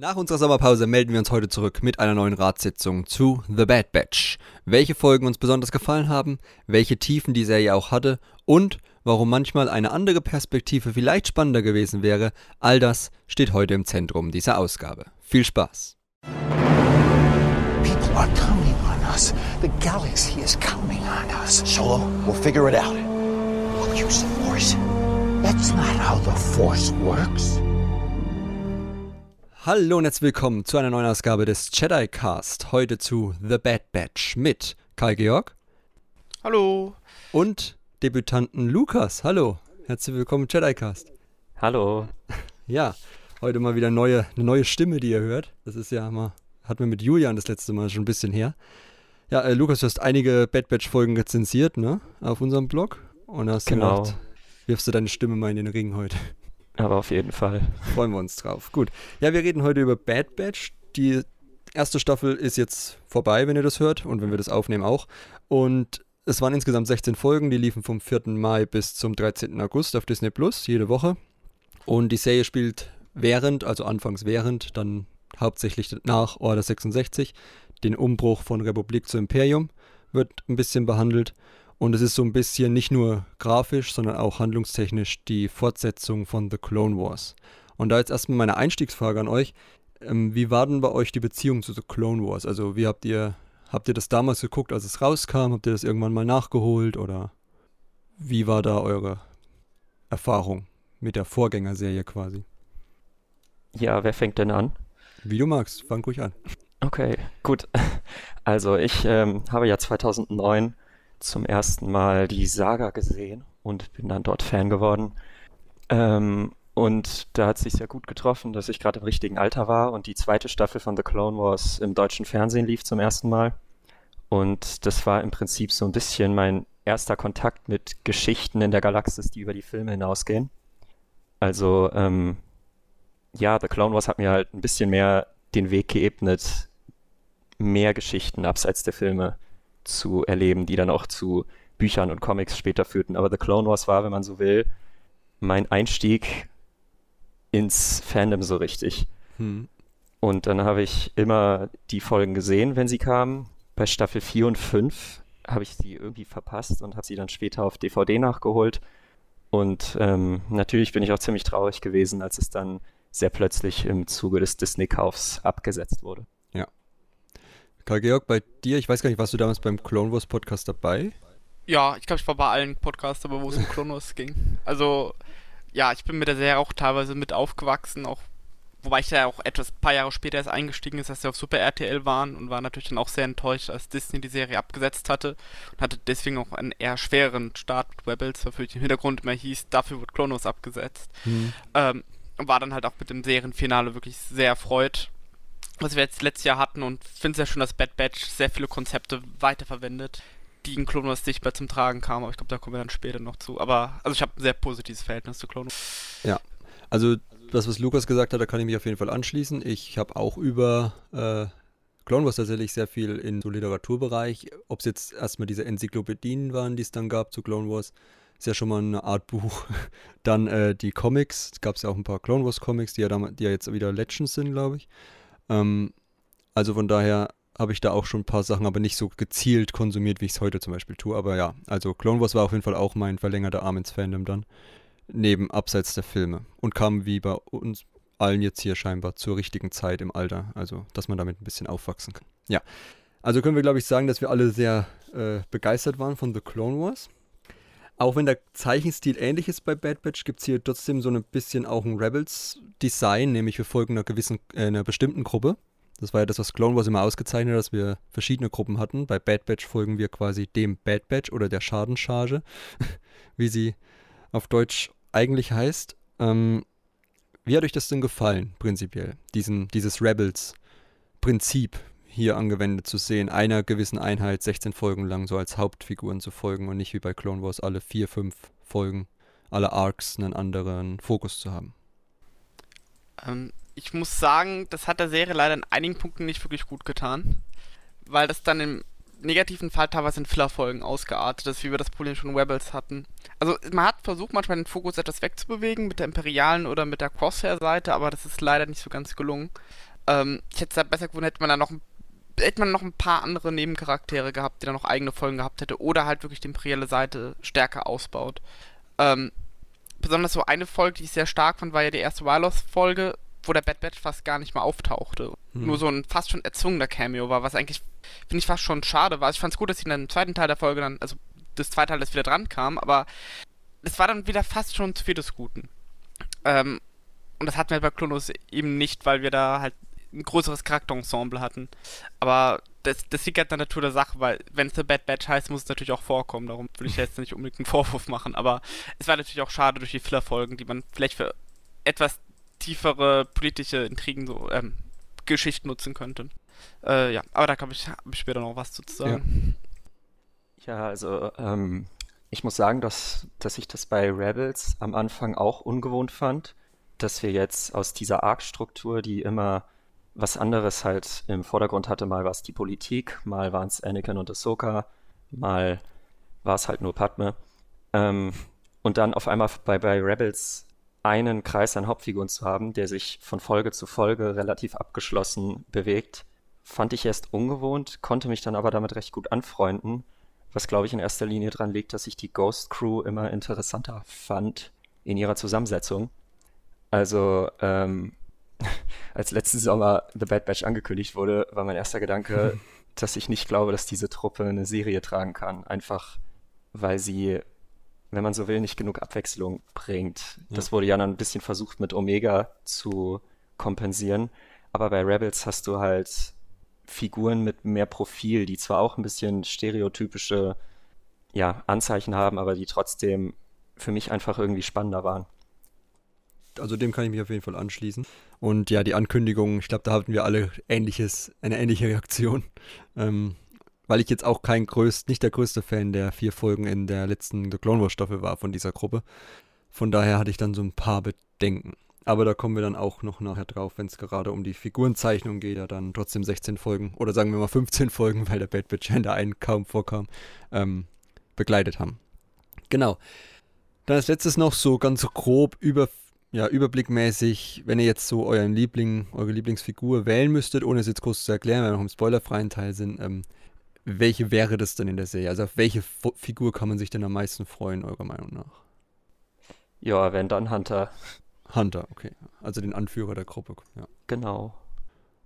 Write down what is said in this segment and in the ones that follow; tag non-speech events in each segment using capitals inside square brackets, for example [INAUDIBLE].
Nach unserer Sommerpause melden wir uns heute zurück mit einer neuen Ratssitzung zu The Bad Batch. Welche Folgen uns besonders gefallen haben, welche Tiefen die Serie auch hatte und warum manchmal eine andere Perspektive vielleicht spannender gewesen wäre, all das steht heute im Zentrum dieser Ausgabe. Viel Spaß! People are counting on us. The galaxy is counting on us. Solo, we'll figure it out. We'll use the Force. That's not how the Force works. Hallo und herzlich willkommen zu einer neuen Ausgabe des Jedi Cast. Heute zu The Bad Batch mit Kai Georg. Hallo. Und Debütanten Lukas. Hallo. Herzlich willkommen im Jedi Cast. Hallo. [LAUGHS] Ja, heute mal wieder neue, eine neue Stimme, die ihr hört. Das ist ja mal, hatten wir mit Julian das letzte Mal schon ein bisschen her. Ja, äh, Lukas, du hast einige Bad Batch Folgen rezensiert, ne? Auf unserem Blog. Und hast genau. gedacht, wirfst du deine Stimme mal in den Ring heute. Aber auf jeden Fall. Freuen wir uns drauf. Gut. Ja, wir reden heute über Bad Batch. Die erste Staffel ist jetzt vorbei, wenn ihr das hört und wenn wir das aufnehmen auch. Und es waren insgesamt 16 Folgen, die liefen vom 4. Mai bis zum 13. August auf Disney Plus, jede Woche. Und die Serie spielt während, also anfangs während, dann hauptsächlich nach Order 66, den Umbruch von Republik zu Imperium wird ein bisschen behandelt. Und es ist so ein bisschen nicht nur grafisch, sondern auch handlungstechnisch die Fortsetzung von The Clone Wars. Und da jetzt erstmal meine Einstiegsfrage an euch. Ähm, wie war denn bei euch die Beziehung zu The Clone Wars? Also wie habt ihr, habt ihr das damals geguckt, als es rauskam? Habt ihr das irgendwann mal nachgeholt? Oder wie war da eure Erfahrung mit der Vorgängerserie quasi? Ja, wer fängt denn an? Wie du magst, fang ruhig an. Okay, gut. [LAUGHS] Also ich ähm, habe ja 2009 zum ersten Mal die Saga gesehen und bin dann dort Fan geworden. Ähm, und da hat sich sehr gut getroffen, dass ich gerade im richtigen Alter war und die zweite Staffel von The Clone Wars im deutschen Fernsehen lief zum ersten Mal. Und das war im Prinzip so ein bisschen mein erster Kontakt mit Geschichten in der Galaxis, die über die Filme hinausgehen. Also, ähm, ja, The Clone Wars hat mir halt ein bisschen mehr den Weg geebnet, mehr Geschichten abseits der Filme zu erleben, die dann auch zu Büchern und Comics später führten. Aber The Clone Wars war, wenn man so will, mein Einstieg ins Fandom so richtig. Hm. Und dann habe ich immer die Folgen gesehen, wenn sie kamen. Bei Staffel 4 und 5 habe ich sie irgendwie verpasst und habe sie dann später auf DVD nachgeholt. Und ähm, natürlich bin ich auch ziemlich traurig gewesen, als es dann sehr plötzlich im Zuge des Disney-Kaufs abgesetzt wurde. Karl Georg, bei dir, ich weiß gar nicht, warst du damals beim Clone Wars Podcast dabei? Ja, ich glaube, ich war bei allen Podcasts, aber wo es um [LAUGHS] Clone Wars ging. Also, ja, ich bin mit der Serie auch teilweise mit aufgewachsen, auch wobei ich da auch etwas paar Jahre später erst eingestiegen ist, dass sie auf Super RTL waren und war natürlich dann auch sehr enttäuscht, als Disney die Serie abgesetzt hatte und hatte deswegen auch einen eher schweren Start mit Rebels, weil für den Hintergrund immer hieß, dafür wird Clone Wars abgesetzt. Hm. Ähm, war dann halt auch mit dem Serienfinale wirklich sehr erfreut, was wir jetzt letztes Jahr hatten und finde es ja schon, dass Bad Batch sehr viele Konzepte weiterverwendet, die in Clone Wars nicht mehr zum Tragen kamen, aber ich glaube, da kommen wir dann später noch zu. Aber also ich habe ein sehr positives Verhältnis zu Clone Wars. Ja, also das, was Lukas gesagt hat, da kann ich mich auf jeden Fall anschließen. Ich habe auch über äh, Clone Wars tatsächlich sehr viel in so Literaturbereich, ob es jetzt erstmal diese Enzyklopädien waren, die es dann gab zu Clone Wars, ist ja schon mal eine Art Buch. [LAUGHS] Dann äh, die Comics, es gab ja auch ein paar Clone Wars Comics, die ja, damals, die ja jetzt wieder Legends sind, glaube ich. Ähm, also von daher habe ich da auch schon ein paar Sachen, aber nicht so gezielt konsumiert, wie ich es heute zum Beispiel tue. Aber ja, also Clone Wars war auf jeden Fall auch mein verlängerter Arm ins Fandom dann. Neben abseits der Filme. Und kam wie bei uns allen jetzt hier scheinbar zur richtigen Zeit im Alter. Also, dass man damit ein bisschen aufwachsen kann. Ja. Also können wir, glaube ich, sagen, dass wir alle sehr äh, begeistert waren von The Clone Wars. Auch wenn der Zeichenstil ähnlich ist bei Bad Batch, gibt es hier trotzdem so ein bisschen auch ein Rebels-Design, nämlich wir folgen einer gewissen, äh, einer bestimmten Gruppe. Das war ja das, was Clone Wars immer ausgezeichnet hat, dass wir verschiedene Gruppen hatten. Bei Bad Batch folgen wir quasi dem Bad Batch oder der Schadenscharge, [LAUGHS] wie sie auf Deutsch eigentlich heißt. Ähm, wie hat euch das denn gefallen, prinzipiell? Diesen, dieses Rebels-Prinzip hier angewendet zu sehen, einer gewissen Einheit 16 Folgen lang so als Hauptfiguren zu folgen und nicht wie bei Clone Wars alle vier, fünf Folgen, alle Arcs einen anderen Fokus zu haben. Ähm, ich muss sagen, das hat der Serie leider in einigen Punkten nicht wirklich gut getan, weil das dann im negativen Fall teilweise in Filler-Folgen ausgeartet ist, wie wir das Problem schon in Rebels hatten. Also man hat versucht, manchmal den Fokus etwas wegzubewegen mit der imperialen oder mit der Crosshair-Seite, aber das ist leider nicht so ganz gelungen. Ähm, ich hätte es besser gefunden, hätte man da noch hätte man noch ein paar andere Nebencharaktere gehabt, die dann noch eigene Folgen gehabt hätte oder halt wirklich die imperiale Seite stärker ausbaut. Ähm, besonders so eine Folge, die ich sehr stark fand, war ja die erste Wylos-Folge, wo der Bad Batch fast gar nicht mehr auftauchte. Hm. Nur so ein fast schon erzwungener Cameo war, was eigentlich, finde ich, fast schon schade war. Also ich fand es gut, dass sie in dem zweiten Teil der Folge dann, also das zweite Teil, das wieder dran kam, aber es war dann wieder fast schon zu viel des Guten. Ähm, und das hatten wir bei Klonos eben nicht, weil wir da halt ein größeres Charakterensemble hatten. Aber das, das liegt halt in der Natur der Sache, weil wenn es The Bad Batch heißt, muss es natürlich auch vorkommen. Darum will ich jetzt nicht unbedingt einen Vorwurf machen. Aber es war natürlich auch schade durch die Filler-Folgen, die man vielleicht für etwas tiefere politische Intrigen so ähm, Geschichten nutzen könnte. Äh, ja, aber da kann ich, hab ich später noch was zu sagen. Ja, ja also ähm, ich muss sagen, dass, dass ich das bei Rebels am Anfang auch ungewohnt fand, dass wir jetzt aus dieser Arc-Struktur, die immer was anderes halt im Vordergrund hatte, mal war es die Politik, mal waren es Anakin und Ahsoka, mal war es halt nur Padme. Ähm, und dann auf einmal bei, bei Rebels einen Kreis an Hauptfiguren zu haben, der sich von Folge zu Folge relativ abgeschlossen bewegt, fand ich erst ungewohnt, konnte mich dann aber damit recht gut anfreunden, was glaube ich in erster Linie daran liegt, dass ich die Ghost Crew immer interessanter fand in ihrer Zusammensetzung. Also, ähm, [LAUGHS] als letzten Sommer The Bad Batch angekündigt wurde, war mein erster Gedanke, [LAUGHS] dass ich nicht glaube, dass diese Truppe eine Serie tragen kann. Einfach weil sie wenn man so will, nicht genug Abwechslung bringt. Ja. Das wurde ja dann ein bisschen versucht mit Omega zu kompensieren. Aber bei Rebels hast du halt Figuren mit mehr Profil, die zwar auch ein bisschen stereotypische ja, Anzeichen haben, aber die trotzdem für mich einfach irgendwie spannender waren. Also dem kann ich mich auf jeden Fall anschließen. Und ja, die Ankündigung, ich glaube, da hatten wir alle ähnliches, eine ähnliche Reaktion. [LAUGHS] Ähm, weil ich jetzt auch kein größt, nicht der größte Fan der vier Folgen in der letzten The Clone Wars Staffel war von dieser Gruppe. Von daher hatte ich dann so ein paar Bedenken. Aber da kommen wir dann auch noch nachher drauf, wenn es gerade um die Figurenzeichnung geht, ja dann trotzdem 16 Folgen oder sagen wir mal 15 Folgen, weil der Bad Bitch in der einen kaum vorkam, ähm, begleitet haben. Genau. Dann als letztes noch so ganz grob über, ja, überblickmäßig, wenn ihr jetzt so euren Liebling, eure Lieblingsfigur wählen müsstet, ohne es jetzt kurz zu erklären, weil wir noch im spoilerfreien Teil sind, ähm, welche wäre das denn in der Serie? Also auf welche F Figur kann man sich denn am meisten freuen, eurer Meinung nach? Ja, wenn dann Hunter. Hunter, okay. Also den Anführer der Gruppe, ja. Genau.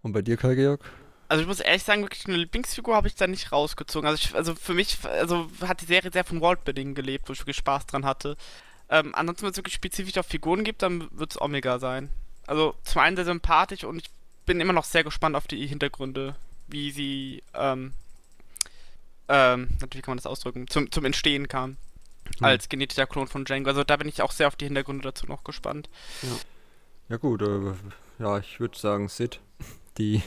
Und bei dir, Kai Georg? Also ich muss ehrlich sagen, wirklich eine Lieblingsfigur habe ich da nicht rausgezogen. Also, ich, also für mich, also hat die Serie sehr von Worldbuilding gelebt, wo ich wirklich Spaß dran hatte. Ähm, ansonsten, wenn es wirklich spezifisch auf Figuren gibt, dann wird es Omega sein. Also zum einen sehr sympathisch und ich bin immer noch sehr gespannt auf die Hintergründe, wie sie ähm, ähm, wie kann man das ausdrücken, zum, zum Entstehen kam. Mhm. Als genetischer Klon von Django. Also da bin ich auch sehr auf die Hintergründe dazu noch gespannt. Ja, ja gut, äh, ja, ich würde sagen Sid. Die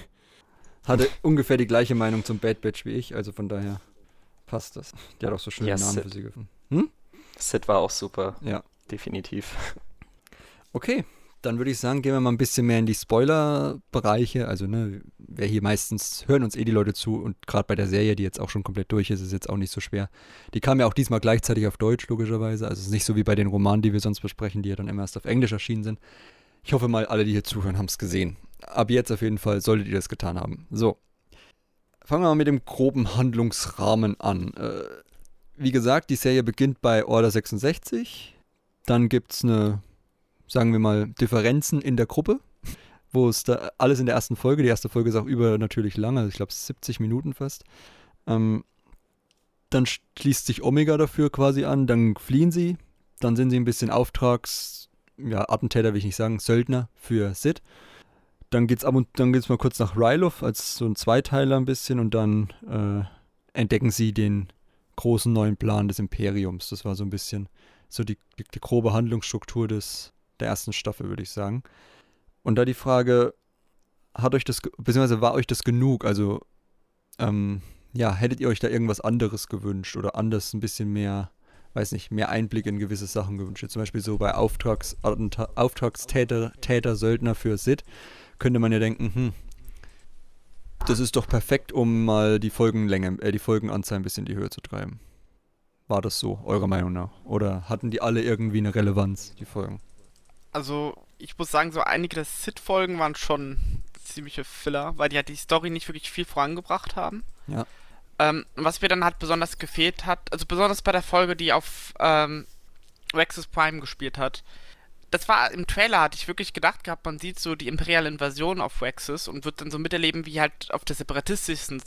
hatte ungefähr die gleiche Meinung zum Bad Batch wie ich, also von daher passt das. Die hat auch so schöne ja, Namen Sid. für sie gefunden. Hm? Sid war auch super. Ja. Definitiv. Okay, dann würde ich sagen, gehen wir mal ein bisschen mehr in die Spoiler-Bereiche. Also, ne, wer hier meistens hören uns eh die Leute zu und gerade bei der Serie, die jetzt auch schon komplett durch ist, ist jetzt auch nicht so schwer. Die kam ja auch diesmal gleichzeitig auf Deutsch, logischerweise. Also, es ist nicht so wie bei den Romanen, die wir sonst besprechen, die ja dann immer erst auf Englisch erschienen sind. Ich hoffe mal, alle, die hier zuhören, haben es gesehen. Ab jetzt auf jeden Fall solltet ihr das getan haben. So. Fangen wir mal mit dem groben Handlungsrahmen an. Äh, wie gesagt, die Serie beginnt bei Order 66. Dann gibt es eine sagen wir mal, Differenzen in der Gruppe, wo es da alles in der ersten Folge, die erste Folge ist auch über natürlich lang, also ich glaube 70 Minuten fast. Ähm, dann schließt sich Omega dafür quasi an, dann fliehen sie, dann sind sie ein bisschen Auftrags, ja, Attentäter will ich nicht sagen, Söldner für Sid. Dann geht's ab und dann geht's mal kurz nach Ryloth als so ein Zweiteiler ein bisschen und dann äh, entdecken sie den großen neuen Plan des Imperiums. Das war so ein bisschen so die, die, grobe Handlungsstruktur des, der ersten Staffel, würde ich sagen. Und da die Frage, hat euch das, beziehungsweise war euch das genug? Also, ähm, ja, hättet ihr euch da irgendwas anderes gewünscht oder anders ein bisschen mehr, weiß nicht, mehr Einblick in gewisse Sachen gewünscht? Zum Beispiel so bei Auftrags, Auftragstäter, Täter, Söldner für Sid, könnte man ja denken, hm, Das ist doch perfekt, um mal die Folgenlänge, äh, die Folgenanzahl ein bisschen in die Höhe zu treiben. War das so, eurer Meinung nach? Oder hatten die alle irgendwie eine Relevanz, die Folgen? Also, ich muss sagen, so einige der Sid-Folgen waren schon ziemliche Filler, weil die halt die Story nicht wirklich viel vorangebracht haben. Ja. Ähm, was mir dann halt besonders gefehlt hat, also besonders bei der Folge, die auf ähm, Rexus Prime gespielt hat, das war im Trailer, hatte ich wirklich gedacht gehabt, man sieht so die imperiale Invasion auf Rexus und wird dann so miterleben, wie halt auf der separatistischen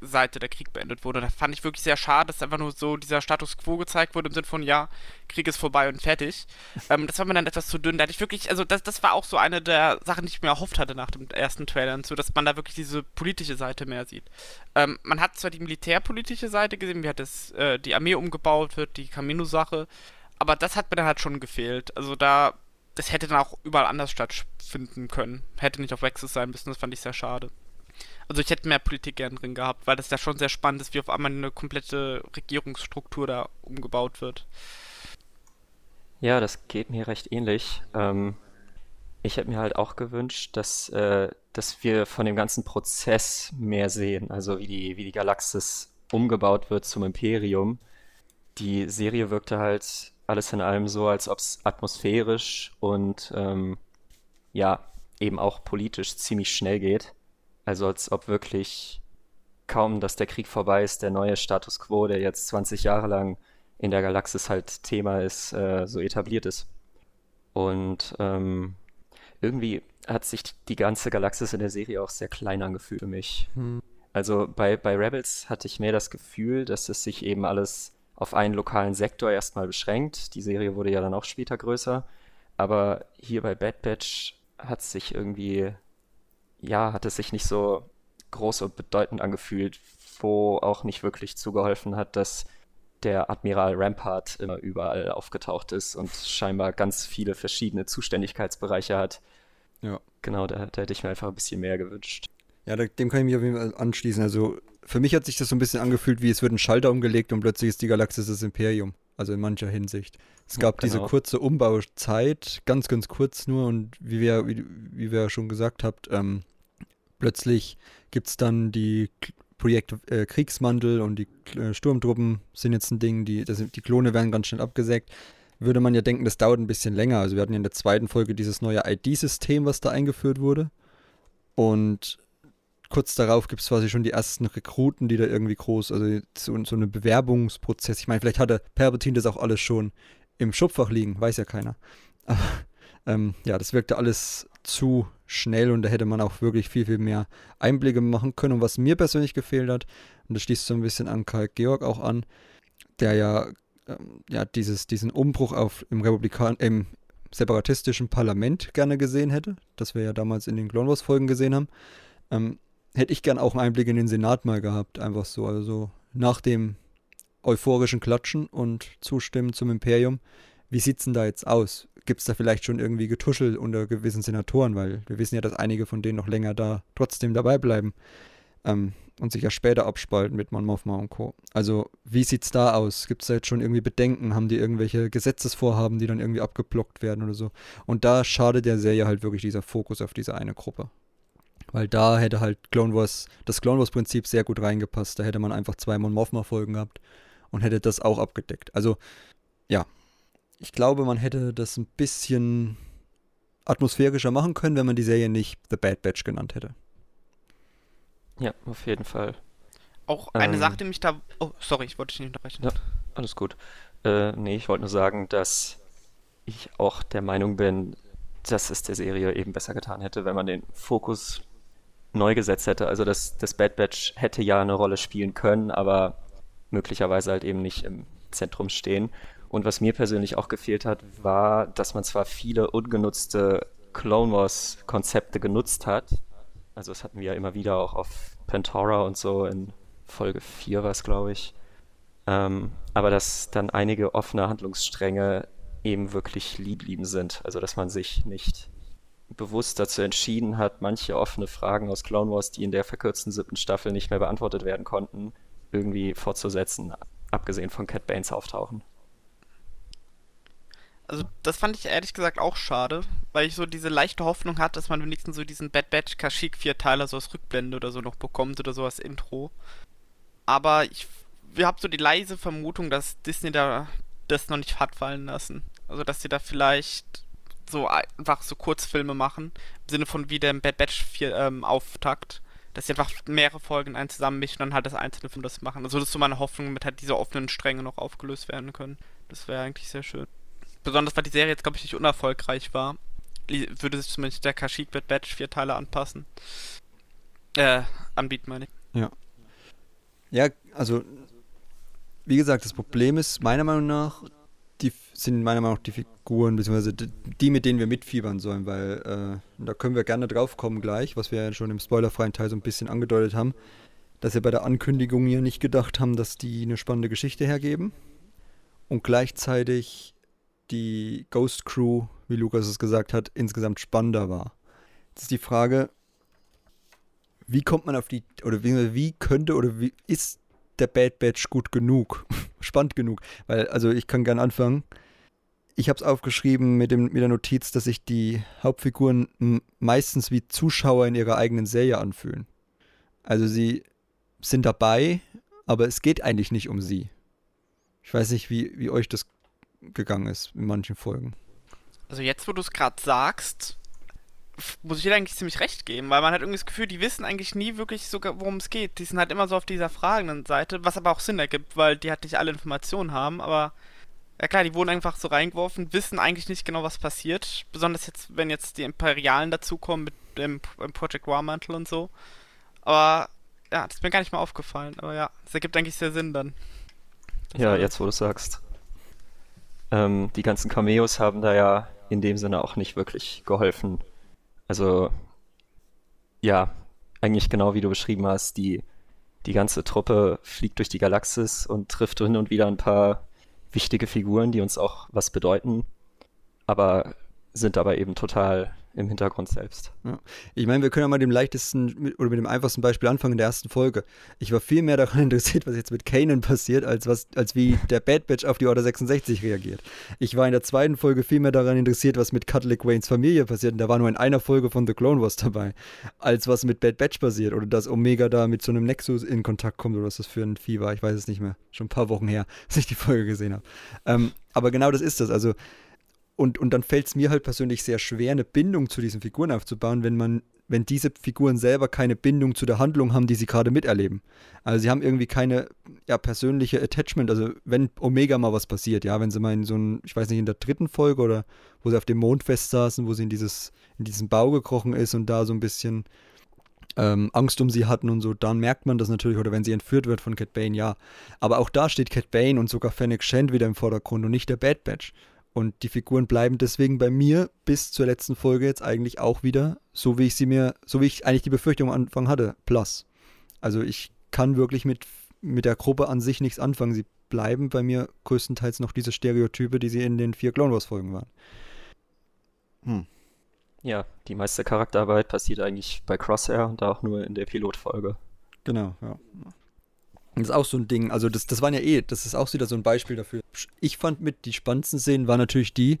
Seite der Krieg beendet wurde. Da fand ich wirklich sehr schade, dass einfach nur so dieser Status quo gezeigt wurde im Sinne von, ja, Krieg ist vorbei und fertig. [LAUGHS] Ähm, das war mir dann etwas zu dünn. Da hatte ich wirklich, also das, das war auch so eine der Sachen, die ich mir erhofft hatte nach dem ersten Trailer, so dass man da wirklich diese politische Seite mehr sieht. Ähm, man hat zwar die militärpolitische Seite gesehen, wie halt das, äh, die Armee umgebaut wird, die Camino-Sache, aber das hat mir dann halt schon gefehlt. Also da, das hätte dann auch überall anders stattfinden können. Hätte nicht auf Wexus sein müssen, das fand ich sehr schade. Also ich hätte mehr Politik gern drin gehabt, weil das ja schon sehr spannend ist, wie auf einmal eine komplette Regierungsstruktur da umgebaut wird. Ja, das geht mir recht ähnlich. Ähm, ich hätte mir halt auch gewünscht, dass, äh, dass wir von dem ganzen Prozess mehr sehen, also wie die, wie die Galaxis umgebaut wird zum Imperium. Die Serie wirkte halt alles in allem so, als ob es atmosphärisch und ähm, ja, eben auch politisch ziemlich schnell geht. Also als ob wirklich kaum, dass der Krieg vorbei ist, der neue Status quo, der jetzt 20 Jahre lang in der Galaxis halt Thema ist, äh, so etabliert ist. Und ähm, irgendwie hat sich die ganze Galaxis in der Serie auch sehr klein angefühlt für mich. Hm. Also bei, bei Rebels hatte ich mehr das Gefühl, dass es sich eben alles auf einen lokalen Sektor erstmal beschränkt. Die Serie wurde ja dann auch später größer. Aber hier bei Bad Batch hat sich irgendwie ja, hat es sich nicht so groß und bedeutend angefühlt, wo auch nicht wirklich zugeholfen hat, dass der Admiral Rampart immer überall aufgetaucht ist und scheinbar ganz viele verschiedene Zuständigkeitsbereiche hat. Ja. Genau, da, da hätte ich mir einfach ein bisschen mehr gewünscht. Ja, dem kann ich mich auf jeden Fall anschließen. Also für mich hat sich das so ein bisschen angefühlt, wie es wird ein Schalter umgelegt und plötzlich ist die Galaxis das Imperium. Also in mancher Hinsicht. Es gab genau. diese kurze Umbauzeit, ganz, ganz kurz nur und wie wir, wie, wie wir schon gesagt habt, ähm, plötzlich gibt es dann die Projekt äh, Kriegsmantel und die äh, Sturmtruppen sind jetzt ein Ding, die, das, die Klone werden ganz schnell abgesägt. Würde man ja denken, das dauert ein bisschen länger. Also wir hatten ja in der zweiten Folge dieses neue ID-System, was da eingeführt wurde. Und kurz darauf gibt es quasi schon die ersten Rekruten, die da irgendwie groß, also so, so einen Bewerbungsprozess. Ich meine, vielleicht hatte Perpetin das auch alles schon im Schubfach liegen, weiß ja keiner. [LAUGHS] Aber ähm, ja, das wirkte alles zu schnell und da hätte man auch wirklich viel, viel mehr Einblicke machen können. Und was mir persönlich gefehlt hat, und das schließt so ein bisschen an Karl Georg auch an, der ja, ähm, ja dieses, diesen Umbruch auf, im Republikan im separatistischen Parlament gerne gesehen hätte, das wir ja damals in den Clone Wars Folgen gesehen haben, ähm, hätte ich gern auch einen Einblick in den Senat mal gehabt, einfach so, also nach dem euphorischen Klatschen und Zustimmen zum Imperium, wie sieht's denn da jetzt aus? gibt es da vielleicht schon irgendwie Getuschel unter gewissen Senatoren, weil wir wissen ja, dass einige von denen noch länger da trotzdem dabei bleiben ähm, und sich ja später abspalten mit Mon Mothma und Co. Also wie sieht es da aus? Gibt es da jetzt schon irgendwie Bedenken? Haben die irgendwelche Gesetzesvorhaben, die dann irgendwie abgeblockt werden oder so? Und da schadet der Serie halt wirklich dieser Fokus auf diese eine Gruppe. Weil da hätte halt Clone Wars, das Clone Wars Prinzip sehr gut reingepasst. Da hätte man einfach zwei Mon Mothma Folgen gehabt und hätte das auch abgedeckt. Also ja, ich glaube, man hätte das ein bisschen atmosphärischer machen können, wenn man die Serie nicht The Bad Batch genannt hätte. Ja, auf jeden Fall. Auch eine ähm, Sache, die mich da. Oh, sorry, ich wollte dich nicht unterbrechen. Ja, alles gut. Äh, nee, ich wollte nur sagen, dass ich auch der Meinung bin, dass es der Serie eben besser getan hätte, wenn man den Fokus neu gesetzt hätte. Also das, das Bad Batch hätte ja eine Rolle spielen können, aber möglicherweise halt eben nicht im Zentrum stehen. Und was mir persönlich auch gefehlt hat, war, dass man zwar viele ungenutzte Clone Wars Konzepte genutzt hat. Also das hatten wir ja immer wieder auch auf Pantora und so in Folge 4 war es, glaube ich. Ähm, aber dass dann einige offene Handlungsstränge eben wirklich lieb lieben sind. Also dass man sich nicht bewusst dazu entschieden hat, manche offene Fragen aus Clone Wars, die in der verkürzten siebten Staffel nicht mehr beantwortet werden konnten, irgendwie fortzusetzen, abgesehen von Cat Banes auftauchen. Also das fand ich ehrlich gesagt auch schade, weil ich so diese leichte Hoffnung hatte, dass man wenigstens so diesen Bad Batch Kashyyyk Vierteiler so als Rückblende oder so noch bekommt oder so als Intro. Aber ich, wir haben so die leise Vermutung, dass Disney da das noch nicht hat fallen lassen. Also dass sie da vielleicht so einfach so Kurzfilme machen, im Sinne von wie der Bad Batch 4 ähm, Auftakt, dass sie einfach mehrere Folgen in einen zusammenmischen und dann halt das einzelne Film das machen. Also das ist so meine Hoffnung, damit halt diese offenen Stränge noch aufgelöst werden können. Das wäre eigentlich sehr schön besonders weil die Serie jetzt, glaube ich, nicht unerfolgreich war, würde sich zumindest der Kashyyyk Bad Batch vier Teile anpassen. Äh, anbieten, meine ich. Ja. Ja, also, wie gesagt, das Problem ist, meiner Meinung nach, sind meiner Meinung nach die Figuren, beziehungsweise die, mit denen wir mitfiebern sollen, weil äh, da können wir gerne drauf kommen gleich, was wir ja schon im spoilerfreien Teil so ein bisschen angedeutet haben, dass wir bei der Ankündigung hier nicht gedacht haben, dass die eine spannende Geschichte hergeben. Und gleichzeitig die Ghost Crew, wie Lukas es gesagt hat, insgesamt spannender war. Jetzt ist die Frage, wie kommt man auf die, oder wie, wie könnte oder wie ist der Bad Batch gut genug, [LAUGHS] spannend genug? Weil, also ich kann gern anfangen. Ich habe es aufgeschrieben mit, dem, mit der Notiz, dass sich die Hauptfiguren meistens wie Zuschauer in ihrer eigenen Serie anfühlen. Also sie sind dabei, aber es geht eigentlich nicht um sie. Ich weiß nicht, wie, wie euch das gegangen ist in manchen Folgen. Also jetzt, wo du es gerade sagst, muss ich dir eigentlich ziemlich recht geben, weil man hat irgendwie das Gefühl, die wissen eigentlich nie wirklich sogar, worum es geht. Die sind halt immer so auf dieser fragenden Seite, was aber auch Sinn ergibt, weil die halt nicht alle Informationen haben, aber ja klar, die wurden einfach so reingeworfen, wissen eigentlich nicht genau, was passiert. Besonders jetzt, wenn jetzt die Imperialen dazukommen mit dem Project War Mantle und so. Aber ja, das ist mir gar nicht mal aufgefallen. Aber ja, das ergibt eigentlich sehr Sinn dann. ja, jetzt wo du sagst. Ähm, die ganzen Cameos haben da ja in dem Sinne auch nicht wirklich geholfen. Also, ja, eigentlich genau wie du beschrieben hast, die, die ganze Truppe fliegt durch die Galaxis und trifft hin und wieder ein paar wichtige Figuren, die uns auch was bedeuten, aber sind aber eben total im Hintergrund selbst. Ja. Ich meine, wir können ja mal dem leichtesten oder mit dem einfachsten Beispiel anfangen in der ersten Folge. Ich war viel mehr daran [LAUGHS] interessiert, was jetzt mit Kanan passiert, als, was, als wie der Bad Batch auf die Order 66 reagiert. Ich war in der zweiten Folge viel mehr daran interessiert, was mit Cutlick Waynes Familie passiert, und der war nur in einer Folge von The Clone Wars dabei, als was mit Bad Batch passiert oder dass Omega da mit so einem Nexus in Kontakt kommt oder was das für ein Vieh war. Ich weiß es nicht mehr. Schon ein paar Wochen her, [LAUGHS] dass ich die Folge gesehen habe. Ähm, aber genau das ist das. Also und, und dann fällt es mir halt persönlich sehr schwer, eine Bindung zu diesen Figuren aufzubauen, wenn man, wenn diese Figuren selber keine Bindung zu der Handlung haben, die sie gerade miterleben. Also sie haben irgendwie keine ja, persönliche Attachment. Also wenn Omega mal was passiert, ja, wenn sie mal in so ein, ich weiß nicht, in der dritten Folge oder wo sie auf dem Mond festsaßen, wo sie in dieses, in diesen Bau gekrochen ist und da so ein bisschen ähm, Angst um sie hatten und so, dann merkt man das natürlich, oder wenn sie entführt wird von Cat Bane, ja. Aber auch da steht Cat Bane und sogar Fennec Shand wieder im Vordergrund und nicht der Bad Batch. Und die Figuren bleiben deswegen bei mir bis zur letzten Folge jetzt eigentlich auch wieder, so wie ich sie mir, so wie ich eigentlich die Befürchtung am Anfang hatte, plus. Also ich kann wirklich mit, mit der Gruppe an sich nichts anfangen. Sie bleiben bei mir größtenteils noch diese Stereotype, die sie in den vier Clone Wars Folgen waren. Hm. Ja, die meiste Charakterarbeit passiert eigentlich bei Crosshair und auch nur in der Pilotfolge. Genau, ja. Das ist auch so ein Ding, also das, das waren ja eh, das ist auch wieder so ein Beispiel dafür. Ich fand mit die spannendsten Szenen waren natürlich die,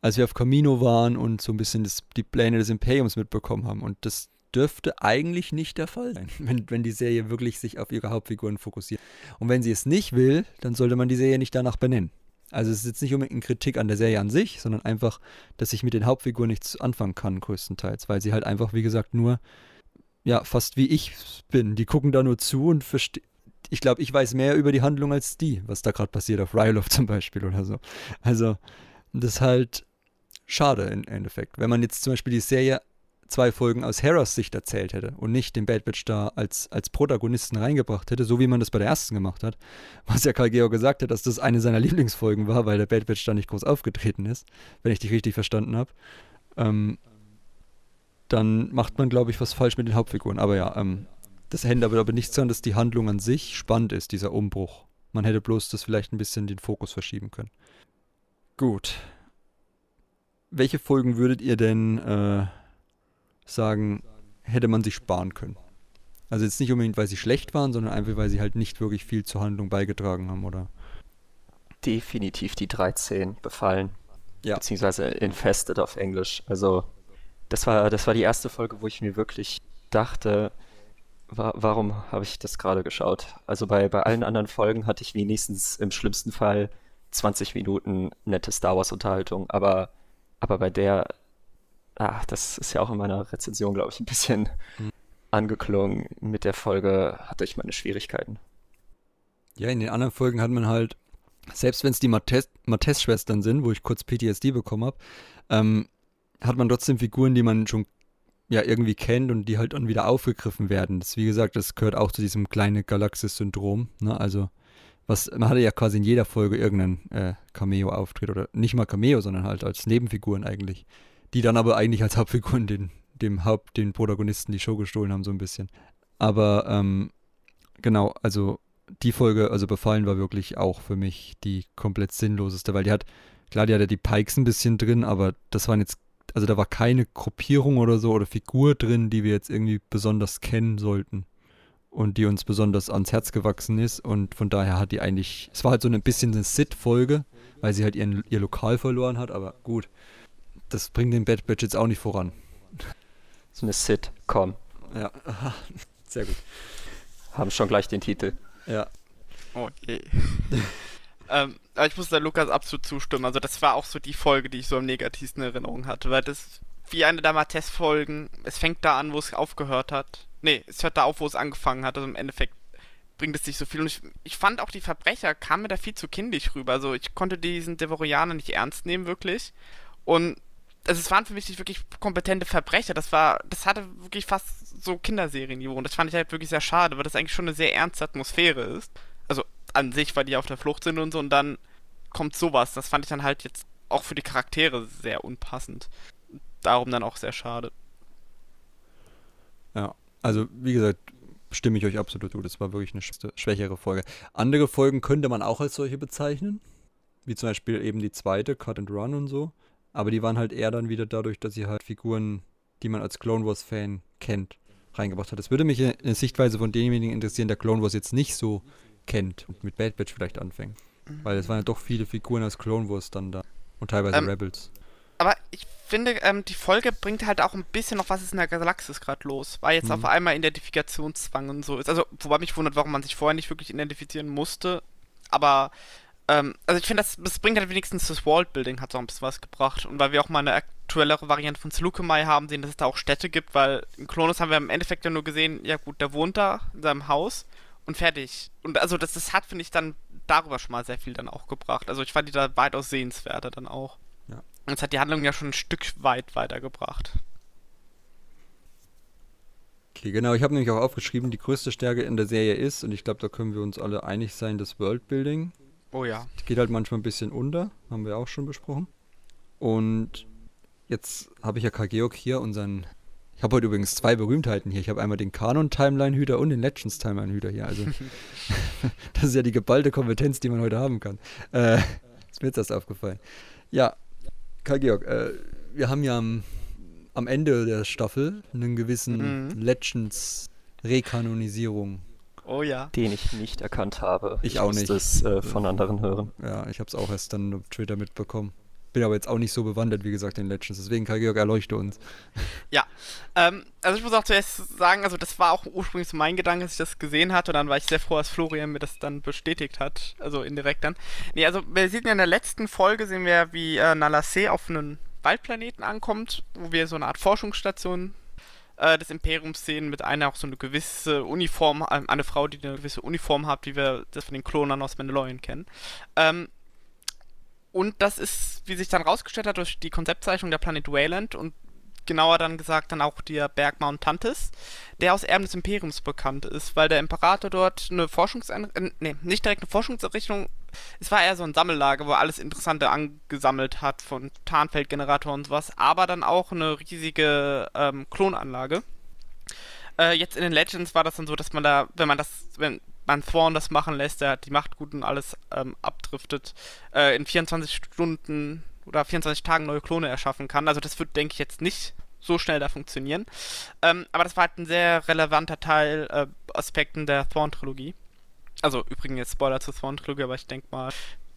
als wir auf Camino waren und so ein bisschen das, die Pläne des Imperiums mitbekommen haben. Und das dürfte eigentlich nicht der Fall sein, [LAUGHS] wenn, wenn die Serie wirklich sich auf ihre Hauptfiguren fokussiert. Und wenn sie es nicht will, dann sollte man die Serie nicht danach benennen. Also es ist jetzt nicht unbedingt eine Kritik an der Serie an sich, sondern einfach, dass ich mit den Hauptfiguren nichts anfangen kann, größtenteils, weil sie halt einfach, wie gesagt, nur, ja, fast wie ich bin. Die gucken da nur zu und verstehen ich glaube, ich weiß mehr über die Handlung als die, was da gerade passiert auf Ryloth [LAUGHS] zum Beispiel oder so. Also, das ist halt schade im Endeffekt. Wenn man jetzt zum Beispiel die Serie zwei Folgen aus Heras Sicht erzählt hätte und nicht den Bad Batch da als, als Protagonisten reingebracht hätte, so wie man das bei der ersten gemacht hat, [LAUGHS] was ja Karl Georg gesagt hat, dass das eine seiner Lieblingsfolgen war, weil der Bad Batch da nicht groß aufgetreten ist, wenn ich dich richtig verstanden habe, ähm, dann macht man, glaube ich, was falsch mit den Hauptfiguren. Aber ja, ähm, das hände aber, aber nichts daran, dass die Handlung an sich spannend ist, dieser Umbruch. Man hätte bloß das vielleicht ein bisschen den Fokus verschieben können. Gut. Welche Folgen würdet ihr denn äh, sagen, hätte man sich sparen können? Also jetzt nicht unbedingt, weil sie schlecht waren, sondern einfach, weil sie halt nicht wirklich viel zur Handlung beigetragen haben, oder? Definitiv die 13 befallen. Ja. Beziehungsweise Infested auf Englisch. Also, das war, das war die erste Folge, wo ich mir wirklich dachte, wa warum habe ich das gerade geschaut? Also bei, bei allen anderen Folgen hatte ich wenigstens im schlimmsten Fall 20 Minuten nette Star Wars-Unterhaltung, aber, aber bei der, ach, das ist ja auch in meiner Rezension, glaube ich, ein bisschen mhm. angeklungen. Mit der Folge hatte ich meine Schwierigkeiten. Ja, in den anderen Folgen hat man halt, selbst wenn es die Mattes-Schwestern sind, wo ich kurz PTSD bekommen habe, ähm, hat man trotzdem Figuren, die man schon ja irgendwie kennt und die halt dann wieder aufgegriffen werden. Das, wie gesagt, das gehört auch zu diesem kleinen Galaxis-Syndrom. Ne? Also, was, man hatte ja quasi in jeder Folge irgendeinen äh, Cameo-Auftritt oder nicht mal Cameo, sondern halt als Nebenfiguren eigentlich. Die dann aber eigentlich als Hauptfiguren den, dem Haupt, den Protagonisten die Show gestohlen haben, so ein bisschen. Aber ähm, genau, also die Folge, also Befallen war wirklich auch für mich die komplett sinnloseste, weil die hat, klar, die hatte die Pikes ein bisschen drin, aber das waren jetzt, also da war keine Gruppierung oder so oder Figur drin, die wir jetzt irgendwie besonders kennen sollten und die uns besonders ans Herz gewachsen ist und von daher hat die eigentlich, es war halt so ein bisschen eine Sit-Folge, weil sie halt ihren, ihr Lokal verloren hat, aber gut, das bringt den Bad Batch jetzt auch nicht voran. So eine Sit-Com. Ja, [LAUGHS] sehr gut. Haben schon gleich den Titel. Ja. Oh je. [LAUGHS] ähm, aber ich muss da Lukas absolut zustimmen. Also das war auch so die Folge, die ich so am negativsten in Erinnerung hatte, weil das wie eine der Mattes-Folgen, es fängt da an, wo es aufgehört hat. Nee, es hört da auf, wo es angefangen hat. Also im Endeffekt bringt es nicht so viel. Und ich, ich fand auch die Verbrecher kamen mir da viel zu kindisch rüber. Also ich konnte diesen Devorianer nicht ernst nehmen, wirklich. Und also es waren für mich nicht wirklich kompetente Verbrecher. Das war, das hatte wirklich fast so Kinderserienniveau. Und das fand ich halt wirklich sehr schade, weil das eigentlich schon eine sehr ernste Atmosphäre ist. Also an sich, weil die auf der Flucht sind und so. Und dann kommt sowas. Das fand ich dann halt jetzt auch für die Charaktere sehr unpassend. Darum dann auch sehr schade. Ja, also wie gesagt, stimme ich euch absolut zu. Das war wirklich eine schwächere Folge. Andere Folgen könnte man auch als solche bezeichnen. Wie zum Beispiel eben die zweite, Cut and Run und so. Aber die waren halt eher dann wieder dadurch, dass sie halt Figuren, die man als Clone Wars-Fan kennt, reingebracht hat. Es würde mich eine Sichtweise von demjenigen interessieren, der Clone Wars jetzt nicht so kennt und mit Bad Batch vielleicht anfängt. Mhm. Weil es waren ja doch viele Figuren aus Clone Wars dann da. Und teilweise ähm, Rebels. Aber ich finde, ähm, die Folge bringt halt auch ein bisschen noch, was ist in der Galaxis gerade los. Weil jetzt mhm. auf einmal Identifikationszwang und so ist. Also, wobei mich wundert, warum man sich vorher nicht wirklich identifizieren musste. Aber ähm, also ich finde, das, das bringt halt wenigstens das Worldbuilding, hat so ein bisschen was gebracht. Und weil wir auch mal eine aktuellere Variante von Slukumai haben sehen, dass es da auch Städte gibt, weil in Klonus haben wir im Endeffekt ja nur gesehen, ja gut, der wohnt da in seinem Haus und fertig. Und also das, das hat, finde ich, dann darüber schon mal sehr viel dann auch gebracht. Also ich fand die da weitaus sehenswerter dann auch. Ja. Und es hat die Handlung ja schon ein Stück weit weitergebracht. Okay, genau. Ich habe nämlich auch aufgeschrieben, die größte Stärke in der Serie ist, und ich glaube, da können wir uns alle einig sein, das Worldbuilding. Oh ja. Die geht halt manchmal ein bisschen unter, haben wir auch schon besprochen. Und jetzt habe ich ja Karl Georg hier, unseren. Ich habe heute übrigens zwei Berühmtheiten hier. Ich habe einmal den Kanon-Timeline-Hüter und den Legends-Timeline-Hüter hier. Also, [LAUGHS] [LAUGHS] das ist ja die geballte Kompetenz, die man heute haben kann. Äh, ist mir jetzt erst aufgefallen. Ja, Karl Georg, äh, wir haben ja am, am, Ende der Staffel einen gewissen mhm. Legends-Rekanonisierung Oh ja. Den ich nicht erkannt habe. Ich, ich auch nicht. es äh, von anderen hören. Ja, ich habe es auch erst dann auf Twitter mitbekommen. Bin aber jetzt auch nicht so bewandert, wie gesagt, in Legends. Deswegen, Kai Georg, erleuchte uns. Ja, ähm, also ich muss auch zuerst sagen, also das war auch ursprünglich so mein Gedanke, als ich das gesehen hatte. Und dann war ich sehr froh, dass Florian mir das dann bestätigt hat. Also indirekt dann. Nee, also wir sehen ja in der letzten Folge, sehen wir, wie äh, Nalasse auf einen Waldplaneten ankommt, wo wir so eine Art Forschungsstation äh, des Imperiums sehen, mit einer auch so eine gewisse Uniform, äh, eine Frau, die eine gewisse Uniform hat, wie wir das von den Klonern aus Mandalorian kennen. Ähm, und das ist, wie sich dann rausgestellt hat, durch die Konzeptzeichnung der Planet Wayland und genauer dann gesagt dann auch der Berg Mount Tantis, der aus Erben des Imperiums bekannt ist, weil der Imperator dort eine Forschungseinrichtung, äh, nee, nicht direkt eine Forschungseinrichtung, es war eher so ein Sammellager, wo er alles Interessante angesammelt hat von Tarnfeldgeneratoren und sowas, aber dann auch eine riesige ähm, Klonanlage. Äh, jetzt in den Legends war das dann so, dass man da, wenn man das, wenn man Thrawn das machen lässt, der die Macht gut und alles ähm, abdriftet, äh, in 24 Stunden oder 24 Tagen neue Klone erschaffen kann. Also das wird, denke ich, jetzt nicht so schnell da funktionieren. Ähm, aber das war halt ein sehr relevanter Teil, äh, Aspekten der Thrawn-Trilogie. Also übrigens jetzt Spoiler zur Thrawn-Trilogie, aber ich denke mal,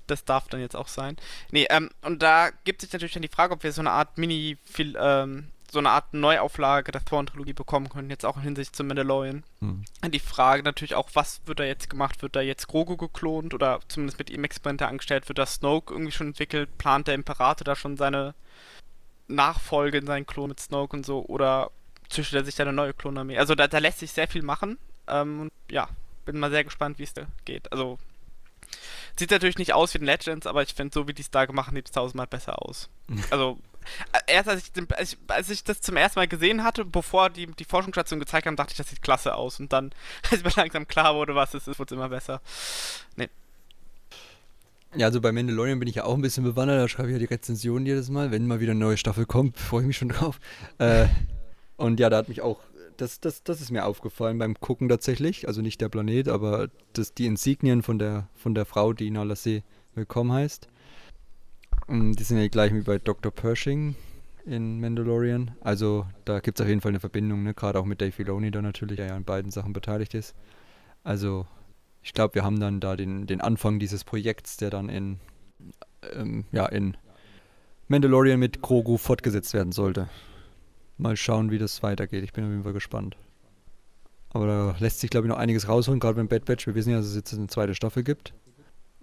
das darf dann jetzt auch sein. Nee, ähm, und da gibt sich natürlich dann die Frage, ob wir so eine Art Mini, ähm, so eine Art Neuauflage der Thrawn-Trilogie bekommen können, jetzt auch in Hinsicht zum Mandalorian. Hm. Die Frage natürlich auch, was wird da jetzt gemacht? Wird da jetzt Grogu geklont oder zumindest mit ihm Experimente angestellt? Wird da Snoke irgendwie schon entwickelt? Plant der Imperator da schon seine Nachfolge in seinen Klon mit Snoke und so? Oder züchtet er sich da eine neue Klonarmee? Also da, da lässt sich sehr viel machen. Ähm, ja, bin mal sehr gespannt, wie es da geht. Also Sieht natürlich nicht aus wie den Legends, aber ich finde, so wie die es da gemacht haben, sieht es tausendmal besser aus. [LAUGHS] also, erst als ich, ich, als ich das zum ersten Mal gesehen hatte, bevor die, die Forschungsstation gezeigt haben, dachte ich, das sieht klasse aus. Und dann, [LAUGHS] als mir langsam klar wurde, was es ist, wurde es immer besser. Nee. Ja, also bei Mandalorian bin ich ja auch ein bisschen bewandert, da schreibe ich ja die Rezension jedes Mal, wenn mal wieder eine neue Staffel kommt, [LAUGHS] freue ich mich schon drauf. Äh, und ja, da hat mich auch das, das, das ist mir aufgefallen beim Gucken tatsächlich. Also nicht der Planet, aber das, die Insignien von der, von der Frau, die Nala See willkommen heißt. Und die sind ja gleich wie bei Dr. Pershing in Mandalorian. Also da gibt es auf jeden Fall eine Verbindung, ne? gerade auch mit Dave Filoni, der natürlich der ja an beiden Sachen beteiligt ist. Also ich glaube, wir haben dann da den, den Anfang dieses Projekts, der dann in, ähm, ja, in Mandalorian mit Grogu fortgesetzt werden sollte mal schauen, wie das weitergeht. Ich bin auf jeden Fall gespannt. Aber da lässt sich, glaube ich, noch einiges rausholen, gerade beim Bad Batch. Wir wissen ja, dass es jetzt eine zweite Staffel gibt.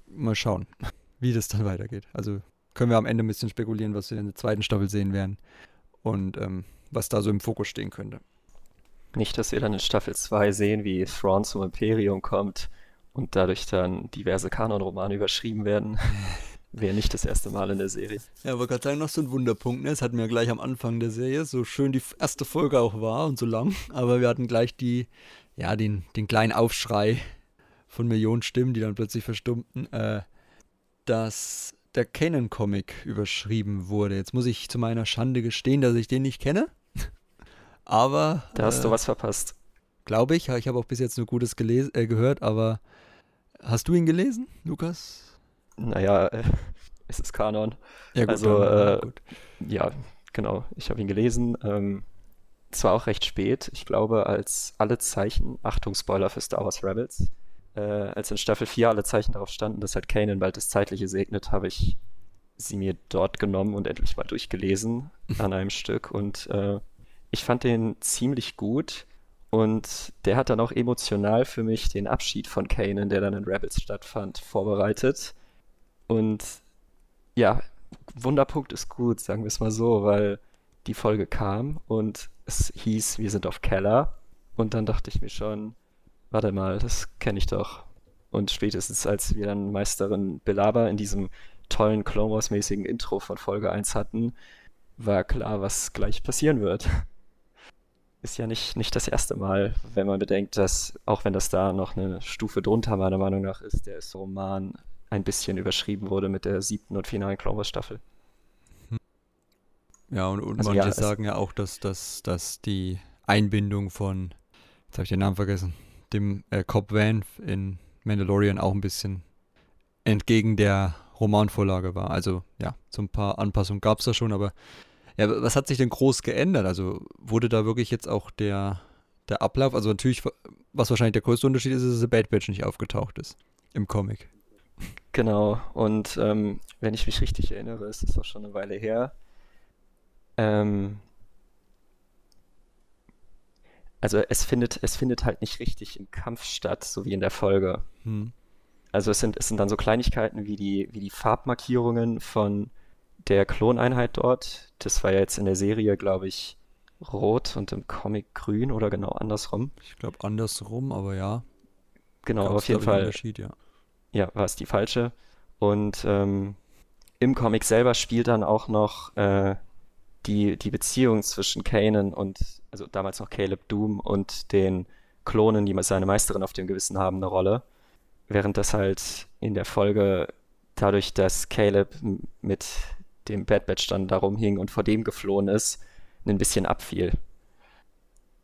Mal schauen, [LAUGHS] wie das dann weitergeht. Also können wir am Ende ein bisschen spekulieren, was wir in der zweiten Staffel sehen werden und ähm, was da so im Fokus stehen könnte. Nicht, dass wir dann in Staffel 2 sehen, wie Thrawn zum Imperium kommt und dadurch dann diverse Kanon-Romane überschrieben werden. [LAUGHS] Wäre nicht das erste Mal in der Serie. Ja, aber gerade sagen, noch so ein Wunderpunkt, ne? Es hatten wir gleich am Anfang der Serie, so schön die erste Folge auch war und so lang, aber wir hatten gleich die, ja, den, den kleinen Aufschrei von Millionen Stimmen, die dann plötzlich verstummten, äh, dass der Canon-Comic überschrieben wurde. Jetzt muss ich zu meiner Schande gestehen, dass ich den nicht kenne. [LAUGHS] aber. Da hast äh, du was verpasst. Glaube ich. Ich habe auch bis jetzt nur Gutes äh, gehört, aber hast du ihn gelesen, Lukas? naja, äh, [LAUGHS] es ist Kanon. Ja, gut, also, äh, gut. ja, genau. Ich habe ihn gelesen. Ähm, zwar auch recht spät, ich glaube, als alle Zeichen, Achtung, Spoiler für Star Wars Rebels, äh, als in Staffel 4 alle Zeichen darauf standen, dass halt Kanan bald das Zeitliche segnet, habe ich sie mir dort genommen und endlich mal durchgelesen [LAUGHS] an einem Stück. Und äh, ich fand den ziemlich gut. Und der hat dann auch emotional für mich den Abschied von Kanan, der dann in Rebels stattfand, vorbereitet. Und ja, Wunderpunkt ist gut, sagen wir es mal so, weil die Folge kam und es hieß, wir sind auf Keller. Und dann dachte ich mir schon, warte mal, das kenne ich doch. Und spätestens als wir dann Meisterin Belaber in diesem tollen Clone Wars-mäßigen Intro von Folge 1 hatten, war klar, was gleich passieren wird. [LAUGHS] Ist ja nicht, nicht das erste Mal, wenn man bedenkt, dass, auch wenn das da noch eine Stufe drunter meiner Meinung nach ist, der Roman ein bisschen überschrieben wurde mit der siebten und finalen Clone Wars Staffel. Ja, und, und also manche ja, sagen ja auch, dass, dass, dass die Einbindung von, jetzt habe ich den Namen vergessen, dem äh, Cobb Van in Mandalorian auch ein bisschen entgegen der Romanvorlage war. Also ja, so ein paar Anpassungen gab es da schon, aber ja, was hat sich denn groß geändert? Also wurde da wirklich jetzt auch der, der Ablauf, also natürlich, was wahrscheinlich der größte Unterschied ist, ist, dass der Bad Batch nicht aufgetaucht ist im Comic. Genau, und ähm, wenn ich mich richtig erinnere, ist es auch schon eine Weile her. Ähm, also es findet, es findet halt nicht richtig im Kampf statt, so wie in der Folge. Hm. Also es sind, es sind dann so Kleinigkeiten wie die, wie die Farbmarkierungen von der Kloneinheit dort. Das war ja jetzt in der Serie, glaube ich, rot und im Comic grün oder genau andersrum. Ich glaube andersrum, aber ja. Genau, auf jeden Fall. Ja ja, war es die falsche. Und ähm, im Comic selber spielt dann auch noch äh, die, die Beziehung zwischen Kanan und, also damals noch Caleb Doom und den Klonen, die seine Meisterin auf dem Gewissen haben, eine Rolle. Während das halt in der Folge dadurch, dass Caleb mit dem Bad Batch dann darum hing und vor dem geflohen ist, ein bisschen abfiel.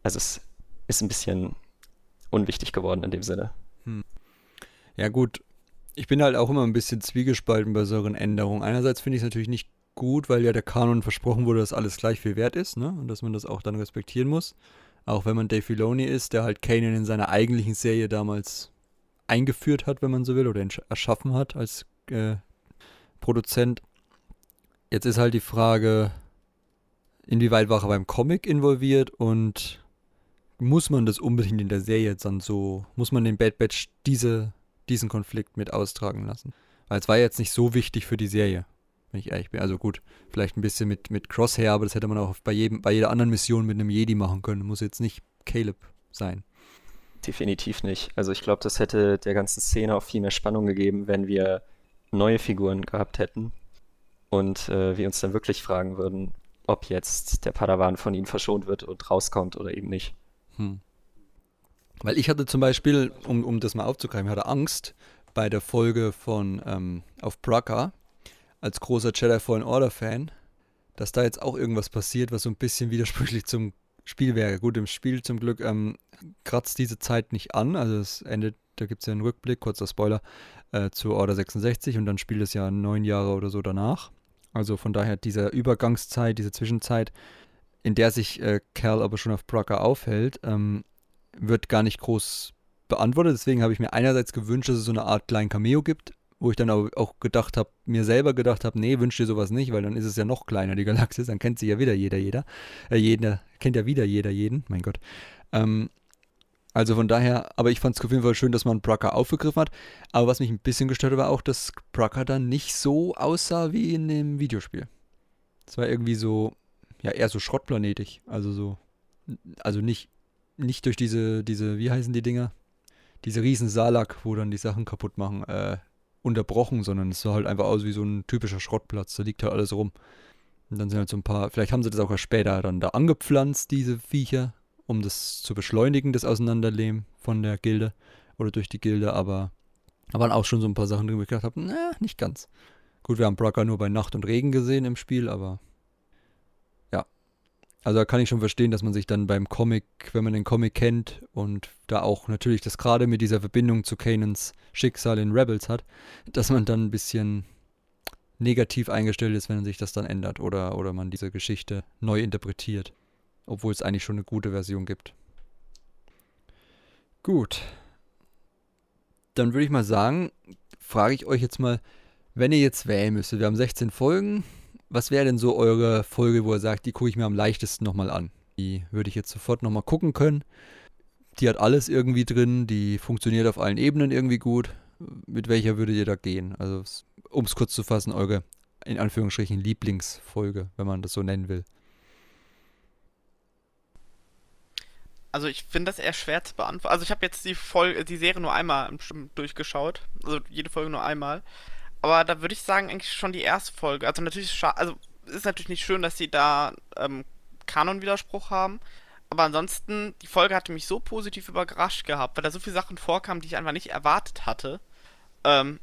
Also es ist ein bisschen unwichtig geworden in dem Sinne. Hm. Ja gut, ich bin halt auch immer ein bisschen zwiegespalten bei solchen Änderungen. Einerseits finde ich es natürlich nicht gut, weil ja der Kanon versprochen wurde, dass alles gleich viel wert ist, ne? Und dass man das auch dann respektieren muss. Auch wenn man Dave Filoni ist, der halt Kanan in seiner eigentlichen Serie damals eingeführt hat, wenn man so will, oder erschaffen hat als äh, Produzent. Jetzt ist halt die Frage, inwieweit war er beim Comic involviert und muss man das unbedingt in der Serie jetzt dann so, muss man den Bad Batch diese, diesen Konflikt mit austragen lassen? Weil es war jetzt nicht so wichtig für die Serie, wenn ich ehrlich bin. Also gut, vielleicht ein bisschen mit, mit Crosshair, aber das hätte man auch bei, jedem, bei jeder anderen Mission mit einem Jedi machen können. Muss jetzt nicht Caleb sein. Definitiv nicht. Also ich glaube, das hätte der ganzen Szene auch viel mehr Spannung gegeben, wenn wir neue Figuren gehabt hätten und äh, wir uns dann wirklich fragen würden, ob jetzt der Padawan von ihnen verschont wird und rauskommt oder eben nicht. Hm. Weil ich hatte zum Beispiel, um, um das mal aufzugreifen, hatte Angst bei der Folge von ähm, auf Braca als großer Jedi Fallen Order Fan, dass da jetzt auch irgendwas passiert, was so ein bisschen [LAUGHS] widersprüchlich zum Spiel wäre. Gut, im Spiel zum Glück ähm, kratzt diese Zeit nicht an, also es endet, da gibt es ja einen Rückblick, kurzer Spoiler, äh, zu Order 66 und dann spielt es ja neun Jahre oder so danach. Also von daher diese Übergangszeit, diese Zwischenzeit, in der sich äh, Cal aber schon auf Braca aufhält, ähm, wird gar nicht groß beantwortet. Deswegen habe ich mir einerseits gewünscht, dass es so eine Art kleinen Cameo gibt, wo ich dann auch gedacht habe, mir selber gedacht habe, nee, wünsch dir sowas nicht, weil dann ist es ja noch kleiner, die Galaxis, dann kennt sie ja wieder jeder, jeder. Äh, jeder, kennt ja wieder jeder jeden, mein Gott. Ähm, also von daher, aber ich fand es auf jeden Fall schön, dass man Braca aufgegriffen hat. Aber was mich ein bisschen gestört hat, war auch, dass Braca dann nicht so aussah wie in dem Videospiel. Es war irgendwie so, ja, eher so schrottplanetig. Also so, also nicht, nicht durch diese, diese, wie heißen die Dinger? Diese riesen Salak, wo dann die Sachen kaputt machen, äh, unterbrochen, sondern es sah halt einfach aus wie so ein typischer Schrottplatz. Da liegt halt alles rum. Und dann sind halt so ein paar, vielleicht haben sie das auch erst später dann da angepflanzt, diese Viecher, um das zu beschleunigen, das Auseinanderleben von der Gilde oder durch die Gilde, aber da waren auch schon so ein paar Sachen, die ich gedacht habe, na, nicht ganz. Gut, wir haben Bracker nur bei Nacht und Regen gesehen im Spiel, aber. Also da kann ich schon verstehen, dass man sich dann beim Comic, wenn man den Comic kennt und da auch natürlich das gerade mit dieser Verbindung zu Kanans Schicksal in Rebels hat, dass man dann ein bisschen negativ eingestellt ist, wenn sich das dann ändert oder, oder man diese Geschichte neu interpretiert obwohl es eigentlich schon eine gute Version gibt. Gut. Dann würde ich mal sagen, frage ich euch jetzt mal, wenn ihr jetzt wählen müsstet, wir haben 16 Folgen, was wäre denn so eure Folge, wo ihr sagt, die gucke ich mir am leichtesten nochmal an? Die würde ich jetzt sofort nochmal gucken können. Die hat alles irgendwie drin, die funktioniert auf allen Ebenen irgendwie gut. Mit welcher würdet ihr da gehen? Also, um es kurz zu fassen, eure in Anführungsstrichen Lieblingsfolge, wenn man das so nennen will. Also ich finde das eher schwer zu beantworten. Also ich habe jetzt die Folge, die Serie nur einmal durchgeschaut. Also jede Folge nur einmal. Aber da würde ich sagen, eigentlich schon die erste Folge. Also natürlich, also ist natürlich nicht schön, dass sie da ähm, Kanonwiderspruch haben. Aber ansonsten, die Folge hatte mich so positiv überrascht gehabt, weil da so viele Sachen vorkamen, die ich einfach nicht erwartet hatte. Ähm,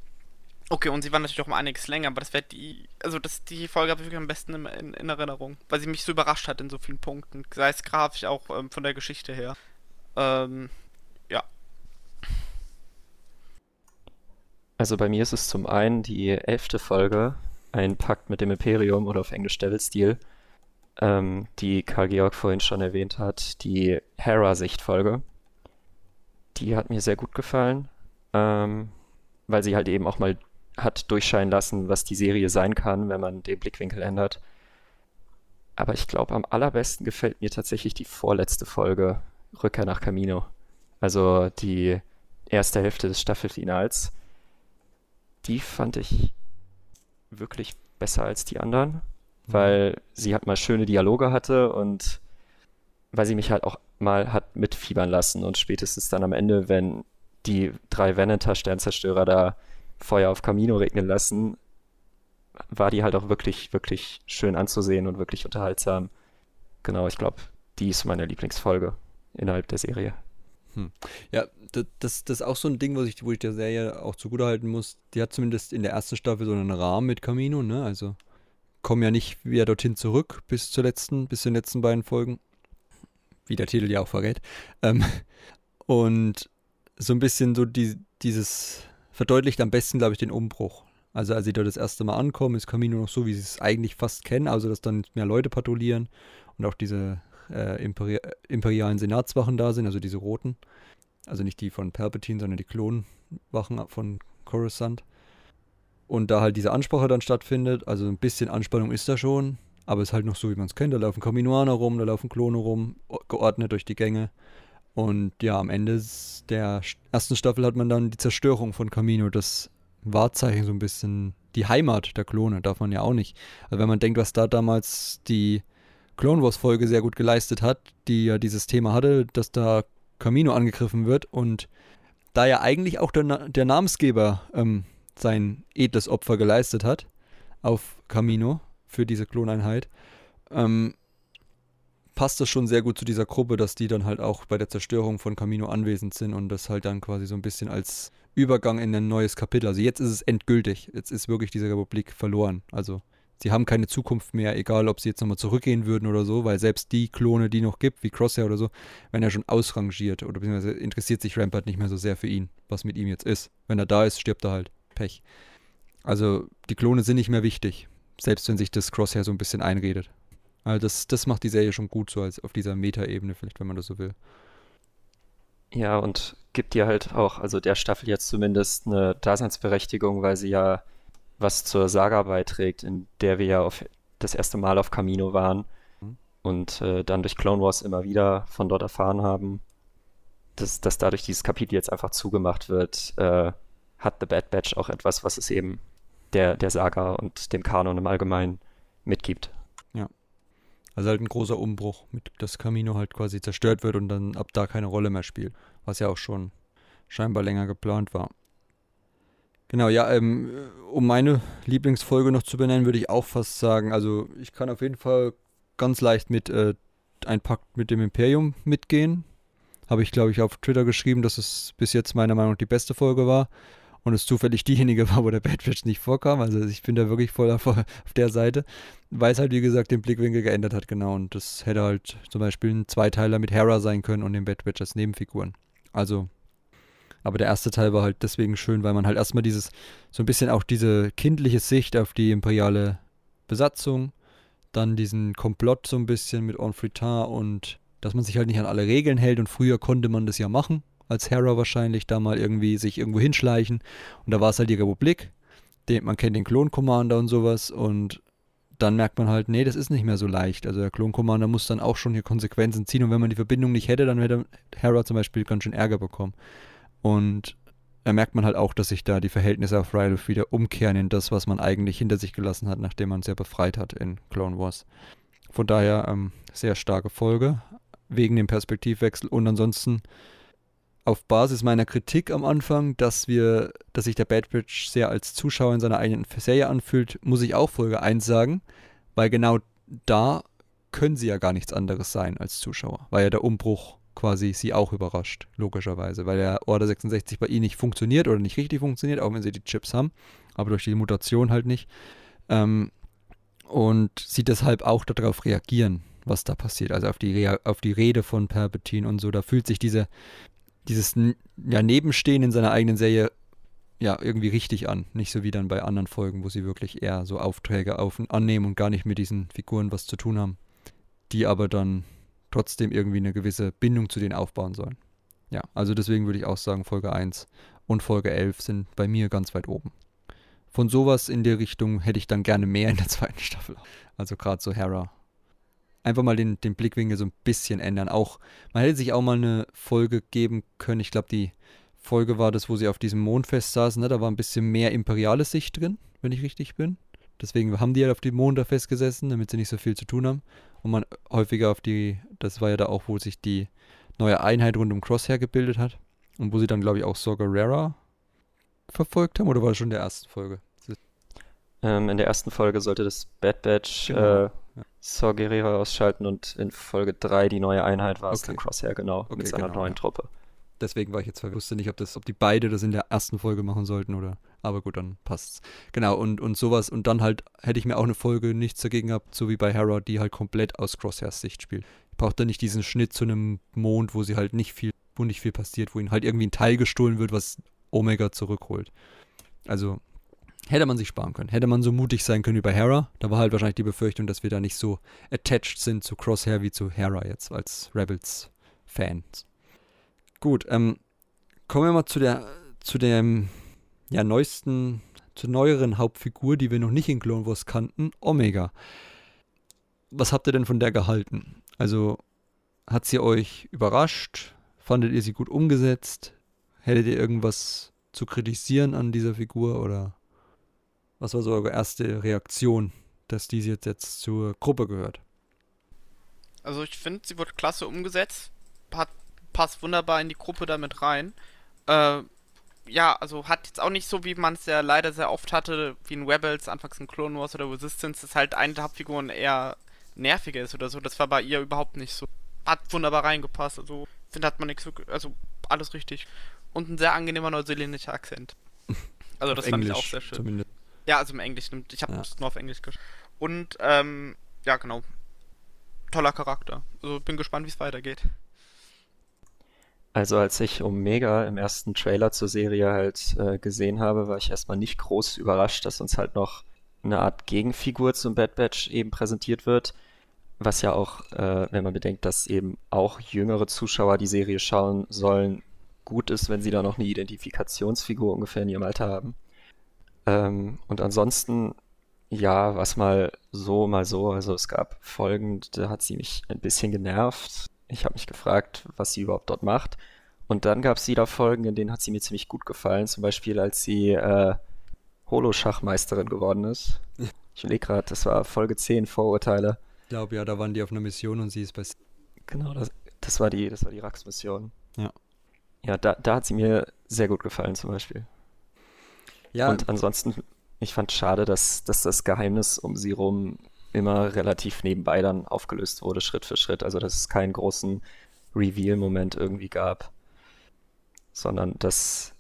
Okay, und sie war natürlich auch um einiges länger, aber das wäre die, also das, die Folge habe ich wirklich am besten in, in, in, Erinnerung, weil sie mich so überrascht hat in so vielen Punkten, sei es grafisch auch ähm, von der Geschichte her. Ähm, ja. Also bei mir ist es zum einen die elfte Folge, ein Pakt mit dem Imperium oder auf Englisch Devil Steel, ähm, die Karl Georg vorhin schon erwähnt hat, die Hera-Sicht-Folge. Die hat mir sehr gut gefallen, ähm, weil sie halt eben auch mal hat durchscheinen lassen, was die Serie sein kann, wenn man den Blickwinkel ändert. Aber ich glaube, am allerbesten gefällt mir tatsächlich die vorletzte Folge, Rückkehr nach Camino. Also die erste Hälfte des Staffelfinals. Die fand ich wirklich besser als die anderen, mhm. weil sie halt mal schöne Dialoge hatte und weil sie mich halt auch mal hat mitfiebern lassen und spätestens dann am Ende, wenn die drei Veneter-Sternzerstörer da Feuer auf Camino regnen lassen, war die halt auch wirklich, wirklich schön anzusehen und wirklich unterhaltsam. Genau, ich glaube, die ist meine Lieblingsfolge innerhalb der Serie. Hm. Ja, das, das, ist auch so ein Ding, was ich, wo ich der Serie auch zugutehalten muss. Die hat zumindest in der ersten Staffel so einen Rahmen mit Camino, ne? Also kommen ja nicht wieder dorthin zurück bis zur letzten, bis zu den letzten beiden Folgen. Wie der Titel ja auch verrät. Ähm, [LAUGHS] und so ein bisschen so die, dieses verdeutlicht am besten, glaube ich, den Umbruch. Also als sie dort das erste Mal ankommen, ist Camino noch so, wie sie es eigentlich fast kennen, also dass dann mehr Leute patrouillieren und auch diese äh, Imperi imperialen Senatswachen da sind, also diese roten. Also nicht die von Palpatine, sondern die Klonwachen von Coruscant. und da halt diese Ansprache dann stattfindet, also ein bisschen Anspannung ist da schon, aber es ist halt noch so, wie man es kennt. Da laufen Kaminoaner rum, da laufen Klone rum, geordnet durch die Gänge. Und ja, am Ende der ersten Staffel hat man dann die Zerstörung von Camino, das Wahrzeichen so ein bisschen, die Heimat der Klone, darf man ja auch nicht. Also wenn man denkt, was da damals die Clone Wars Folge sehr gut geleistet hat, die ja dieses Thema hatte, dass da Camino angegriffen wird und da ja eigentlich auch der, der Namensgeber ähm, sein edles Opfer geleistet hat auf Camino für diese Kloneinheit, ähm, passt das schon sehr gut zu dieser Gruppe, dass die dann halt auch bei der Zerstörung von Camino anwesend sind und das halt dann quasi so ein bisschen als Übergang in ein neues Kapitel. Also jetzt ist es endgültig. Jetzt ist wirklich diese Republik verloren. Also sie haben keine Zukunft mehr, egal ob sie jetzt nochmal zurückgehen würden oder so, weil selbst die Klone, die noch gibt, wie Crosshair oder so, werden ja schon ausrangiert oder beziehungsweise interessiert sich Rampart nicht mehr so sehr für ihn, was mit ihm jetzt ist. Wenn er da ist, stirbt er halt. Pech. Also die Klone sind nicht mehr wichtig, selbst wenn sich das Crosshair so ein bisschen einredet. Also das, das macht die Serie schon gut, so als auf dieser Meta-Ebene, vielleicht, wenn man das so will. Ja, und gibt dir halt auch, also der Staffel jetzt zumindest eine Daseinsberechtigung, weil sie ja was zur Saga beiträgt, in der wir ja auf, das erste Mal auf Camino waren mhm. und äh, dann durch Clone Wars immer wieder von dort erfahren haben, dass, dass dadurch dieses Kapitel jetzt einfach zugemacht wird, äh, hat The Bad Batch auch etwas, was es eben der, der Saga und dem Kanon im Allgemeinen mitgibt. Also halt ein großer Umbruch, mit dass Camino halt quasi zerstört wird und dann ab da keine Rolle mehr spielt. Was ja auch schon scheinbar länger geplant war. Genau, ja, ähm, um meine Lieblingsfolge noch zu benennen, würde ich auch fast sagen, also ich kann auf jeden Fall ganz leicht mit äh, ein Pakt mit dem Imperium mitgehen. Habe ich, glaube ich, auf Twitter geschrieben, dass es bis jetzt meiner Meinung nach die beste Folge war und es zufällig [LAUGHS] diejenige war, wo der Bad Batch nicht vorkam. Also ich bin da wirklich voll auf, der Seite, weil es halt, wie gesagt, den Blickwinkel geändert hat, genau. Und das hätte halt zum Beispiel ein Zweiteiler mit Hera sein können und den Bad Batch als Nebenfiguren. Also, aber der erste Teil war halt deswegen schön, weil man halt erstmal dieses, so ein bisschen auch diese kindliche Sicht auf die imperiale Besatzung, dann diesen Komplott so ein bisschen mit Enfritin und dass man sich halt nicht an alle Regeln hält und früher konnte man das ja machen als Hera wahrscheinlich, da mal irgendwie sich irgendwo hinschleichen. Und da war es halt die Republik. Den, man kennt den Klon-Commander und sowas. Und dann merkt man halt, nee, das ist nicht mehr so leicht. Also der Klon-Commander muss dann auch schon hier Konsequenzen ziehen. Und wenn man die Verbindung nicht hätte, dann hätte Hera zum Beispiel ganz schön Ärger bekommen. Und da merkt man halt auch, dass sich da die Verhältnisse auf Ryloth wieder umkehren in das, was man eigentlich hinter sich gelassen hat, nachdem man ja befreit hat in Clone Wars. Von daher ähm, sehr starke Folge, wegen dem Perspektivwechsel. Und ansonsten auf Basis meiner Kritik am Anfang, dass wir, dass sich der Bad Batch sehr als Zuschauer in seiner eigenen Serie anfühlt, muss ich auch Folge 1 sagen, weil genau da können sie ja gar nichts anderes sein als Zuschauer, weil ja der Umbruch quasi sie auch überrascht, logischerweise, weil der Order 66 bei ihnen nicht funktioniert oder nicht richtig funktioniert, auch wenn sie die Chips haben, aber durch die Mutation halt nicht. Ähm, und sie deshalb auch darauf reagieren, was da passiert, also auf die, Rea auf die Rede von Palpatine und so. Da fühlt sich diese, dieses ja, Nebenstehen in seiner eigenen Serie ja irgendwie richtig an. Nicht so wie dann bei anderen Folgen, wo sie wirklich eher so Aufträge auf annehmen und gar nicht mit diesen Figuren was zu tun haben. Die aber dann trotzdem irgendwie eine gewisse Bindung zu denen aufbauen sollen. Ja, also deswegen würde ich auch sagen, Folge 1 und Folge 11 sind bei mir ganz weit oben. Von sowas in der Richtung hätte ich dann gerne mehr in der [LAUGHS] zweiten Staffel. Also gerade so Hera einfach mal den, den Blickwinkel so ein bisschen ändern. Auch, man hätte sich auch mal eine Folge geben können. Ich glaube, die Folge war das, wo sie auf diesem Mondfest saßen. Ne? Da war ein bisschen mehr imperiale Sicht drin, wenn ich richtig bin. Deswegen haben die halt auf dem Mond da festgesessen, damit sie nicht so viel zu tun haben. Und man häufiger auf die, das war ja da auch, wo sich die neue Einheit rund um Crosshair gebildet hat. Und wo sie dann, glaube ich, auch Saw Gerrera verfolgt haben. Oder war das schon in der ersten Folge? Ähm, in der ersten Folge sollte das Bad Batch genau. äh, Saw Gerrera ausschalten und in Folge 3 die neue Einheit war es dann Crosshair, genau, okay, mit seiner genau, neuen ja. Truppe. Deswegen war ich jetzt wusste nicht, ob das, ob die beide das in der ersten Folge machen sollten oder. Aber gut, dann passt's. Genau, und, und sowas. Und dann halt hätte ich mir auch eine Folge nichts dagegen gehabt, so wie bei Hera, die halt komplett aus Crosshairs Sicht spielt. Ich brauchte nicht diesen Schnitt zu einem Mond, wo sie halt nicht viel, wo nicht viel passiert, wo ihnen halt irgendwie ein Teil gestohlen wird, was Omega zurückholt. Also Hätte man sich sparen können. Hätte man so mutig sein können wie bei Hera. Da war halt wahrscheinlich die Befürchtung, dass wir da nicht so attached sind zu Crosshair wie zu Hera jetzt als Rebels-Fans. Gut, ähm, kommen wir mal zu der zu dem ja, neuesten zur neueren Hauptfigur, die wir noch nicht in Clone Wars kannten, Omega. Was habt ihr denn von der gehalten? Also hat sie euch überrascht? Fandet ihr sie gut umgesetzt? Hättet ihr irgendwas zu kritisieren an dieser Figur oder was war so eure erste Reaktion, dass diese jetzt, jetzt zur Gruppe gehört? Also ich finde, sie wurde klasse umgesetzt, hat, passt wunderbar in die Gruppe damit rein. Äh, ja, also hat jetzt auch nicht so, wie man es ja leider sehr oft hatte, wie in Rebels, anfangs in Clone Wars oder Resistance, dass halt eine der Hauptfiguren eher nerviger ist oder so. Das war bei ihr überhaupt nicht so. Hat wunderbar reingepasst. Also, finde, hat man nichts. Also, alles richtig. Und ein sehr angenehmer neuseeländischer Akzent. [LAUGHS] Also, das fand ich auch sehr schön. Zumindest. Ja, also im Englischen. Ich habe es ja. nur auf Englisch geschaut. Und, ähm, ja, genau. Toller Charakter. Also, bin gespannt, wie es weitergeht. Also als ich Omega im ersten Trailer zur Serie halt äh, gesehen habe, war ich erstmal nicht groß überrascht, dass uns halt noch eine Art Gegenfigur zum Bad Batch eben präsentiert wird. Was ja auch, äh, wenn man bedenkt, dass eben auch jüngere Zuschauer die Serie schauen sollen, gut ist, wenn sie da noch eine Identifikationsfigur ungefähr in ihrem Alter haben. Ähm, und ansonsten, ja, was mal so, mal so. Also es gab Folgen, da hat sie mich ein bisschen genervt. Ich habe mich gefragt, was sie überhaupt dort macht. Und dann gab es wieder Folgen, in denen hat sie mir ziemlich gut gefallen. Zum Beispiel, als sie äh, Holo-Schachmeisterin geworden ist. [LAUGHS] Ich überlege gerade, das war Folge 10, Vorurteile. Ich glaube, ja, da waren die auf einer Mission und sie ist bei. Genau, das, das war die, das war die Rax-Mission. Ja. Ja, da, da hat sie mir sehr gut gefallen, zum Beispiel. Ja. Und ansonsten, ich fand schade, dass, dass das Geheimnis um sie rum immer relativ nebenbei dann aufgelöst wurde, Schritt für Schritt. Also, dass es keinen großen Reveal-Moment irgendwie gab, sondern dass,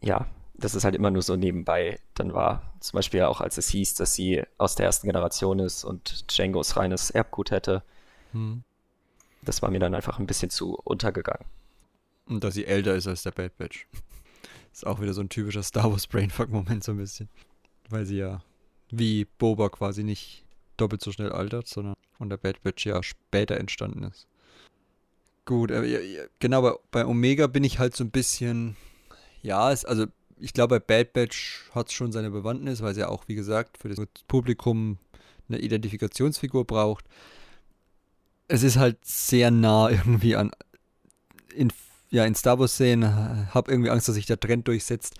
ja, dass es halt immer nur so nebenbei dann war. Zum Beispiel auch, als es hieß, dass sie aus der ersten Generation ist und Django's reines Erbgut hätte. Hm. Das war mir dann einfach ein bisschen zu untergegangen. Und dass sie älter ist als der Bad Batch. [LAUGHS] ist auch wieder so ein typischer Star Wars Brainfuck-Moment so ein bisschen. Weil sie ja wie Boba quasi nicht doppelt so schnell altert, sondern von der Bad Batch ja später entstanden ist. Gut, äh, genau, bei, bei Omega bin ich halt so ein bisschen, ja, es, also ich glaube, bei Bad Batch hat es schon seine Bewandtnis, weil es ja auch, wie gesagt, für das Publikum eine Identifikationsfigur braucht. Es ist halt sehr nah irgendwie an. In, ja, in Star Wars-Szenen habe irgendwie Angst, dass sich der Trend durchsetzt,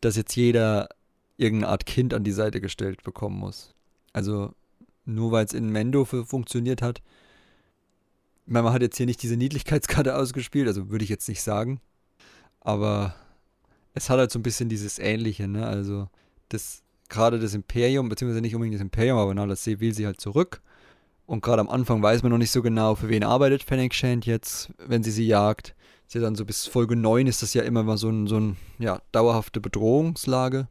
dass jetzt jeder irgendeine Art Kind an die Seite gestellt bekommen muss. Also, nur weil es in Mendo funktioniert hat. Man hat jetzt hier nicht diese Niedlichkeitskarte ausgespielt, also würde ich jetzt nicht sagen. Aber es hat halt so ein bisschen dieses Ähnliche, ne? Also, das, gerade das Imperium, beziehungsweise nicht unbedingt das Imperium, aber Nala See will sie halt zurück. Und gerade am Anfang weiß man noch nicht so genau, für wen arbeitet Fennec Shand jetzt, wenn sie sie jagt. Sie dann so bis Folge 9 ist das ja immer mal so ein, so ein, ja, dauerhafte Bedrohungslage.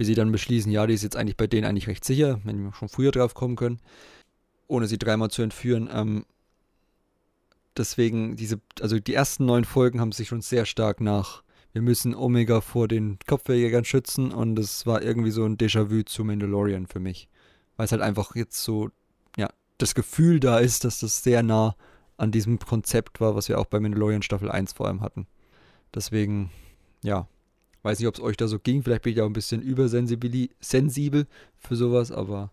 Bis sie dann beschließen, ja, die ist jetzt eigentlich bei denen eigentlich recht sicher, wenn wir schon früher drauf kommen können, ohne sie dreimal zu entführen. Ähm, deswegen, diese, also die ersten neun Folgen haben sich schon sehr stark nach wir müssen Omega vor den Kopfjägern schützen und es war irgendwie so ein Déjà-vu zu Mandalorian für mich. Weil es halt einfach jetzt so, ja, das Gefühl da ist, dass das sehr nah an diesem Konzept war, was wir auch bei Mandalorian Staffel 1 vor allem hatten. Deswegen, ja, weiß nicht, ob es euch da so ging. Vielleicht bin ich auch ein bisschen übersensibel für sowas, aber.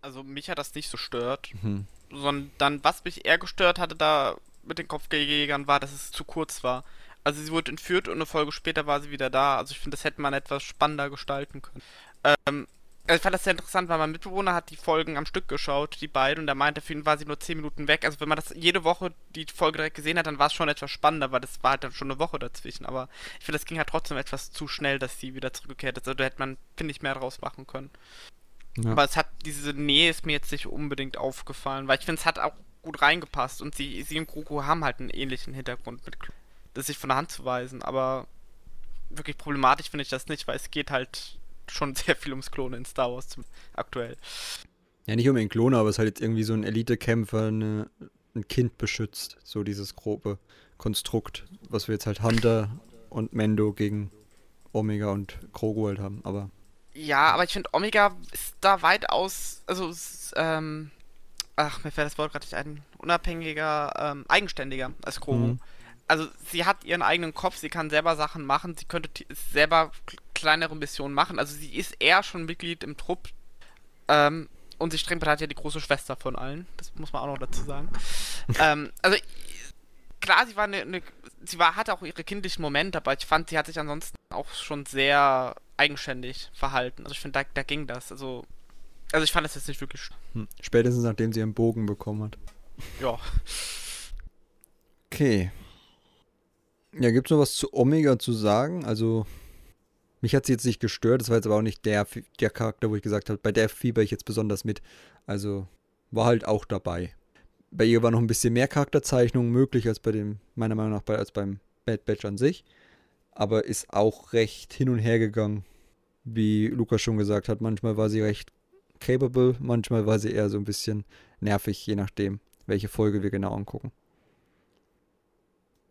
Also mich hat das nicht so stört. Mhm. Sondern was mich eher gestört hatte, da mit den Kopfgeldjägern war, dass es zu kurz war. Also sie wurde entführt und eine Folge später war sie wieder da. Also ich finde, das hätte man etwas spannender gestalten können. Ähm, also ich fand das sehr interessant, weil mein Mitbewohner hat die Folgen am Stück geschaut, die beiden, und er meinte, für ihn war sie nur 10 Minuten weg. Also wenn man das jede Woche die Folge direkt gesehen hat, dann war es schon etwas spannender, weil das war halt dann schon eine Woche dazwischen. Aber ich finde, das ging halt trotzdem etwas zu schnell, dass sie wieder zurückgekehrt ist. Also da hätte man, finde ich, mehr draus machen können. Ja. Aber es hat, diese Nähe ist mir jetzt nicht unbedingt aufgefallen, weil ich finde, es hat auch gut reingepasst und sie, sie und Grogu haben halt einen ähnlichen Hintergrund mit das sich von der Hand zu weisen, aber wirklich problematisch finde ich das nicht, weil es geht halt schon [LAUGHS] sehr viel ums Klonen in Star Wars zum, aktuell. Ja, nicht um den Klon, aber es ist halt irgendwie so ein Elite-Kämpfer eine, ein Kind beschützt, so dieses grobe Konstrukt, was wir jetzt halt Hunter und Mendo gegen Omega und Grogu halt haben, aber ja, aber ich finde, Omega ist da weitaus, also, ähm, ach, mir fällt das Wort gerade nicht ein, unabhängiger, ähm, eigenständiger als Grogu. Mhm. Also sie hat ihren eigenen Kopf, sie kann selber Sachen machen, sie könnte selber kleinere Missionen machen. Also sie ist eher schon Mitglied im Trupp. Ähm, und sie strengt hat ja die große Schwester von allen. Das muss man auch noch dazu sagen. [LAUGHS] ähm, also klar, sie war eine, eine, sie war, hatte auch ihre kindlichen Momente, aber ich fand, sie hat sich ansonsten auch schon sehr eigenständig verhalten. Also ich finde, da, da ging das. Also, also ich fand das jetzt nicht wirklich. Hm. Spätestens nachdem sie einen Bogen bekommen hat. Ja. Okay. Ja, gibt es noch was zu Omega zu sagen? Also, mich hat sie jetzt nicht gestört, das war jetzt aber auch nicht der, der Charakter, wo ich gesagt habe, bei der fieber ich jetzt besonders mit. Also, war halt auch dabei. Bei ihr war noch ein bisschen mehr Charakterzeichnung möglich als bei dem, meiner Meinung nach, als beim Bad Batch an sich. Aber ist auch recht hin und her gegangen. Wie Lukas schon gesagt hat, manchmal war sie recht capable, manchmal war sie eher so ein bisschen nervig, je nachdem, welche Folge wir genau angucken.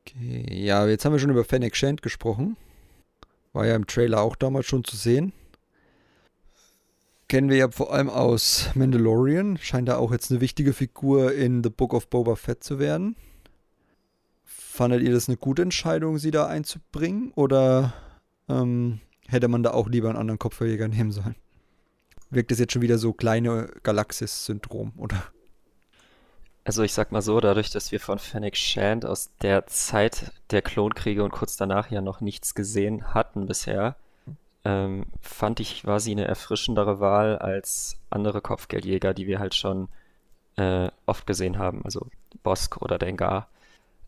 Okay, ja, jetzt haben wir schon über Fennec Shand gesprochen. War ja im Trailer auch damals schon zu sehen. Kennen wir ja vor allem aus Mandalorian. Scheint da auch jetzt eine wichtige Figur in The Book of Boba Fett zu werden. Fandet ihr das eine gute Entscheidung, sie da einzubringen? Oder ähm, hätte man da auch lieber einen anderen Kopfverjäger nehmen sollen? Wirkt das jetzt schon wieder so kleine Galaxis-Syndrom, oder? Also ich sag mal so, dadurch, dass wir von Fennec Shand aus der Zeit der Klonkriege und kurz danach ja noch nichts gesehen hatten bisher, ähm, fand ich, war sie eine erfrischendere Wahl als andere Kopfgeldjäger, die wir halt schon äh, oft gesehen haben, also Bosk oder Dengar.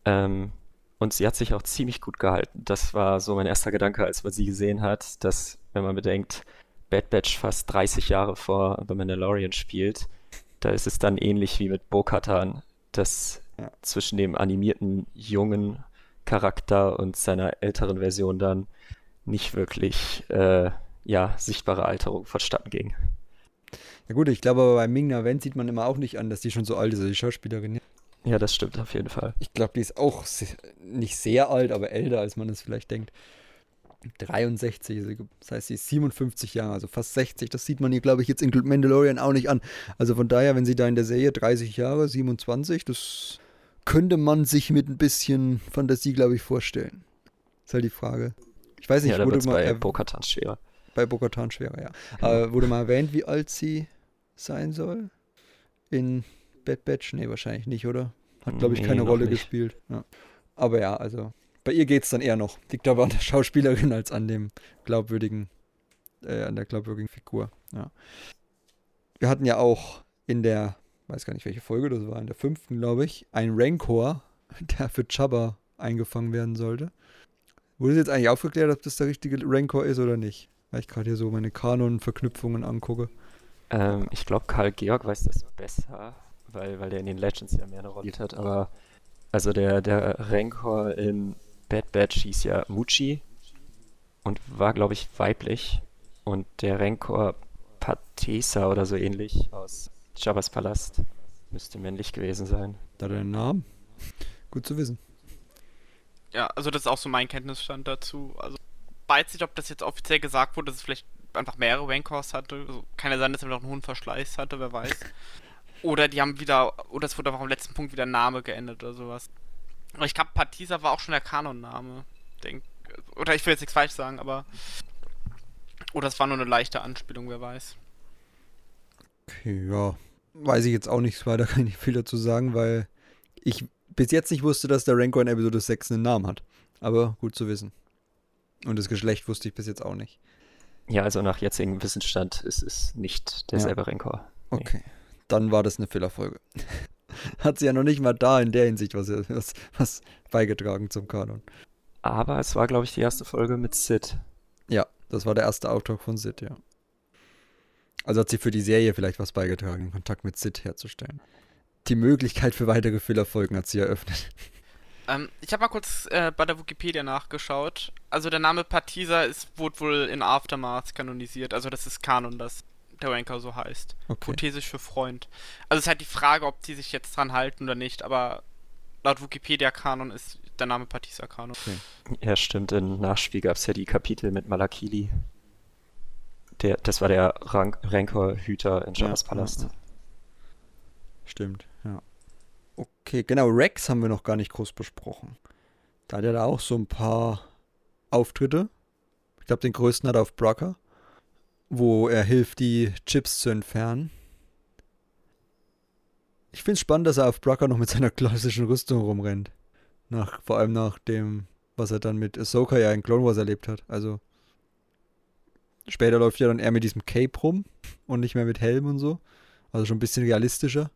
Ähm, und sie hat sich auch ziemlich gut gehalten. Das war so mein erster Gedanke, als man sie gesehen hat, dass, wenn man bedenkt, Bad Batch fast 30 Jahre vor The Mandalorian spielt, da ist es dann ähnlich wie mit Bo-Katan, dass ja. zwischen dem animierten jungen Charakter und seiner älteren Version dann nicht wirklich äh, ja, sichtbare Alterung vonstatten ging. Ja gut, ich glaube aber bei Ming Na Wen sieht man immer auch nicht an, dass die schon so alt ist, also die Schauspielerin. Ja, das stimmt auf jeden Fall. Ich glaube, die ist auch nicht sehr alt, aber älter, als man es vielleicht denkt. 63, das heißt, sie ist 57 Jahre, also fast 60. Das sieht man hier, glaube ich, jetzt in Mandalorian auch nicht an. Also von daher, wenn sie da in der Serie 30 Jahre, 27, das könnte man sich mit ein bisschen Fantasie, glaube ich, vorstellen. Ist halt die Frage. Ich weiß nicht, ja, wurde mal bei Bokatan schwerer. Bei Bokatan schwerer, ja. Genau. Aber wurde mal erwähnt, wie alt sie sein soll? In Bad Batch? Nee, wahrscheinlich nicht, oder? Hat, glaube ich, nee, keine Rolle nicht. gespielt. Ja. Aber ja, also bei ihr geht es dann eher noch. Liegt aber an der Schauspielerin als an dem glaubwürdigen, äh, an der glaubwürdigen Figur. Ja. Wir hatten ja auch in der, weiß gar nicht welche Folge das war, in der fünften, glaube ich, einen Rancor, [LAUGHS] der für Chubba eingefangen werden sollte. Wurde jetzt eigentlich aufgeklärt, ob das der richtige Rancor ist oder nicht? Weil ich gerade hier so meine Kanon-Verknüpfungen angucke. Ähm, ich glaube, Karl Georg weiß das besser, weil, weil der in den Legends ja mehr eine Rolle hat, aber also der, der Rancor in Bad Batch hieß ja Muchi und war, glaube ich, weiblich. Und der Renkor Patesa oder so ähnlich aus Jabba's Palast müsste männlich gewesen sein. Da der Name? Gut zu wissen. Ja, also das ist auch so mein Kenntnisstand dazu. Also weiß nicht, ob das jetzt offiziell gesagt wurde, dass es vielleicht einfach mehrere Rancors hatte. Also, kann ja sein, dass er noch einen hohen Verschleiß hatte, wer weiß. [LAUGHS] oder die haben wieder, oder es wurde einfach am letzten Punkt wieder Name geändert oder sowas. Ich glaube, Patisa war auch schon der Kanonname. Denk, oder ich will jetzt nichts falsch sagen, aber. Oder es war nur eine leichte Anspielung, wer weiß. Okay, ja. Weiß ich jetzt auch nicht weiter, kann ich viel dazu sagen, weil ich bis jetzt nicht wusste, dass der Rancor in Episode 6 einen Namen hat. Aber gut zu wissen. Und das Geschlecht wusste ich bis jetzt auch nicht. Ja, also nach jetzigem Wissensstand ist es nicht derselbe ja. Rancor. Nee. Okay. Dann war das eine Fehlerfolge. [LAUGHS] [LAUGHS] hat sie ja noch nicht mal da in der Hinsicht was, was, was beigetragen zum Kanon. Aber es war, glaube ich, die erste Folge mit Sid. Ja, das war der erste Auftrag von Sid, ja. Also hat sie für die Serie vielleicht was beigetragen, Kontakt mit Sid herzustellen. Die Möglichkeit für weitere Fillerfolgen hat sie eröffnet. [LAUGHS] Ähm, ich habe mal kurz äh, bei der Wikipedia nachgeschaut. Also der Name Patisa ist, wurde wohl in Aftermath kanonisiert. Also das ist Kanon, das der Ranker so heißt. Okay. Prothesisch für Freund. Also es ist halt die Frage, ob die sich jetzt dran halten oder nicht, aber laut Wikipedia-Kanon ist der Name Patisa Kanon. Okay. Ja, stimmt. In Nachspiel gab es ja die Kapitel mit Malakili. Der, das war der Rank Rancor-Hüter in Jabba's ja, Palast. Ja, ja. Stimmt, ja. Okay, genau, Rex haben wir noch gar nicht groß besprochen. Da hat er da auch so ein paar Auftritte. Ich glaube, den größten hat er auf Brucker, wo er hilft, die Chips zu entfernen. Ich finde es spannend, dass er auf Brucker noch mit [LAUGHS] seiner klassischen Rüstung rumrennt. Nach, vor allem nach dem, was er dann mit Ahsoka ja in Clone Wars erlebt hat. Also später läuft ja dann eher mit diesem Cape rum und nicht mehr mit Helm und so. Also schon ein bisschen realistischer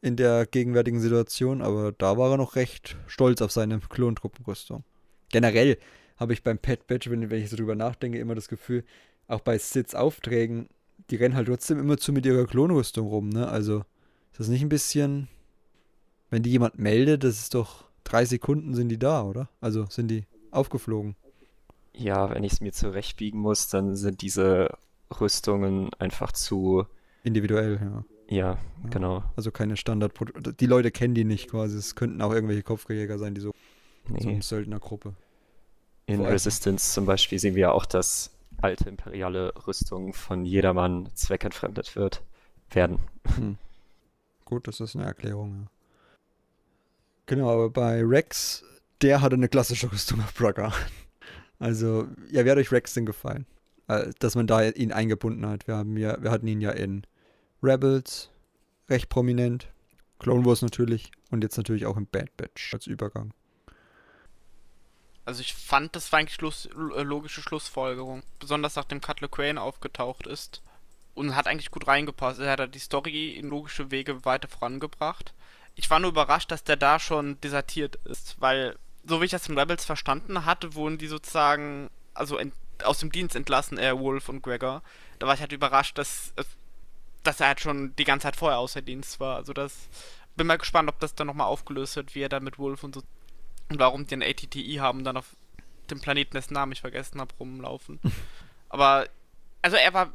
in der gegenwärtigen Situation, aber da war er noch recht stolz auf seine Klontruppenrüstung. Generell habe ich beim Pet Badge, wenn, wenn ich so drüber nachdenke, immer das Gefühl, auch bei Sits Aufträgen, die rennen halt trotzdem immer zu mit ihrer Klonrüstung rum, ne? Also ist das nicht ein bisschen, wenn die jemand meldet, das ist doch drei Sekunden sind die da, oder? Also sind die aufgeflogen. Ja, wenn ich es mir zurechtbiegen muss, dann sind diese Rüstungen einfach zu individuell, ja. Ja, ja. genau. Also keine Standard. Die Leute kennen die nicht quasi. Es könnten auch irgendwelche Kopfgeldjäger sein, die so, nee. so eine Söldnergruppe. In Vor Resistance zum Beispiel sehen wir auch, dass alte imperiale Rüstungen von jedermann zweckentfremdet wird, werden. Hm. Gut, das ist eine Erklärung, ja. Genau, aber bei Rex, der hatte eine klassische Rüstung auf Braga. Also, ja, wie hat euch Rex denn gefallen? Äh, dass man da ihn eingebunden hat. Wir, haben ja, wir hatten ihn ja in Rebels recht prominent, Clone Wars natürlich und jetzt natürlich auch im Bad Batch als Übergang. Also ich fand, das war eigentlich Schluss, äh, logische Schlussfolgerung, besonders nachdem Cutler Crane aufgetaucht ist und hat eigentlich gut reingepasst. Er hat die Story in logische Wege weiter vorangebracht. Ich war nur überrascht, dass der da schon desertiert ist, weil so wie ich das in Rebels verstanden hatte, wurden die sozusagen also aus dem Dienst entlassen, er Wolf und Gregor. Da war ich halt überrascht, dass dass er halt schon die ganze Zeit vorher außer Dienst war. Also das bin mal gespannt, ob das dann nochmal aufgelöst wird, wie er da mit Wolf und so und warum die ein ATTI haben, dann auf dem Planeten, dessen Namen ich vergessen habe, rumlaufen. [LAUGHS] Aber, also er war,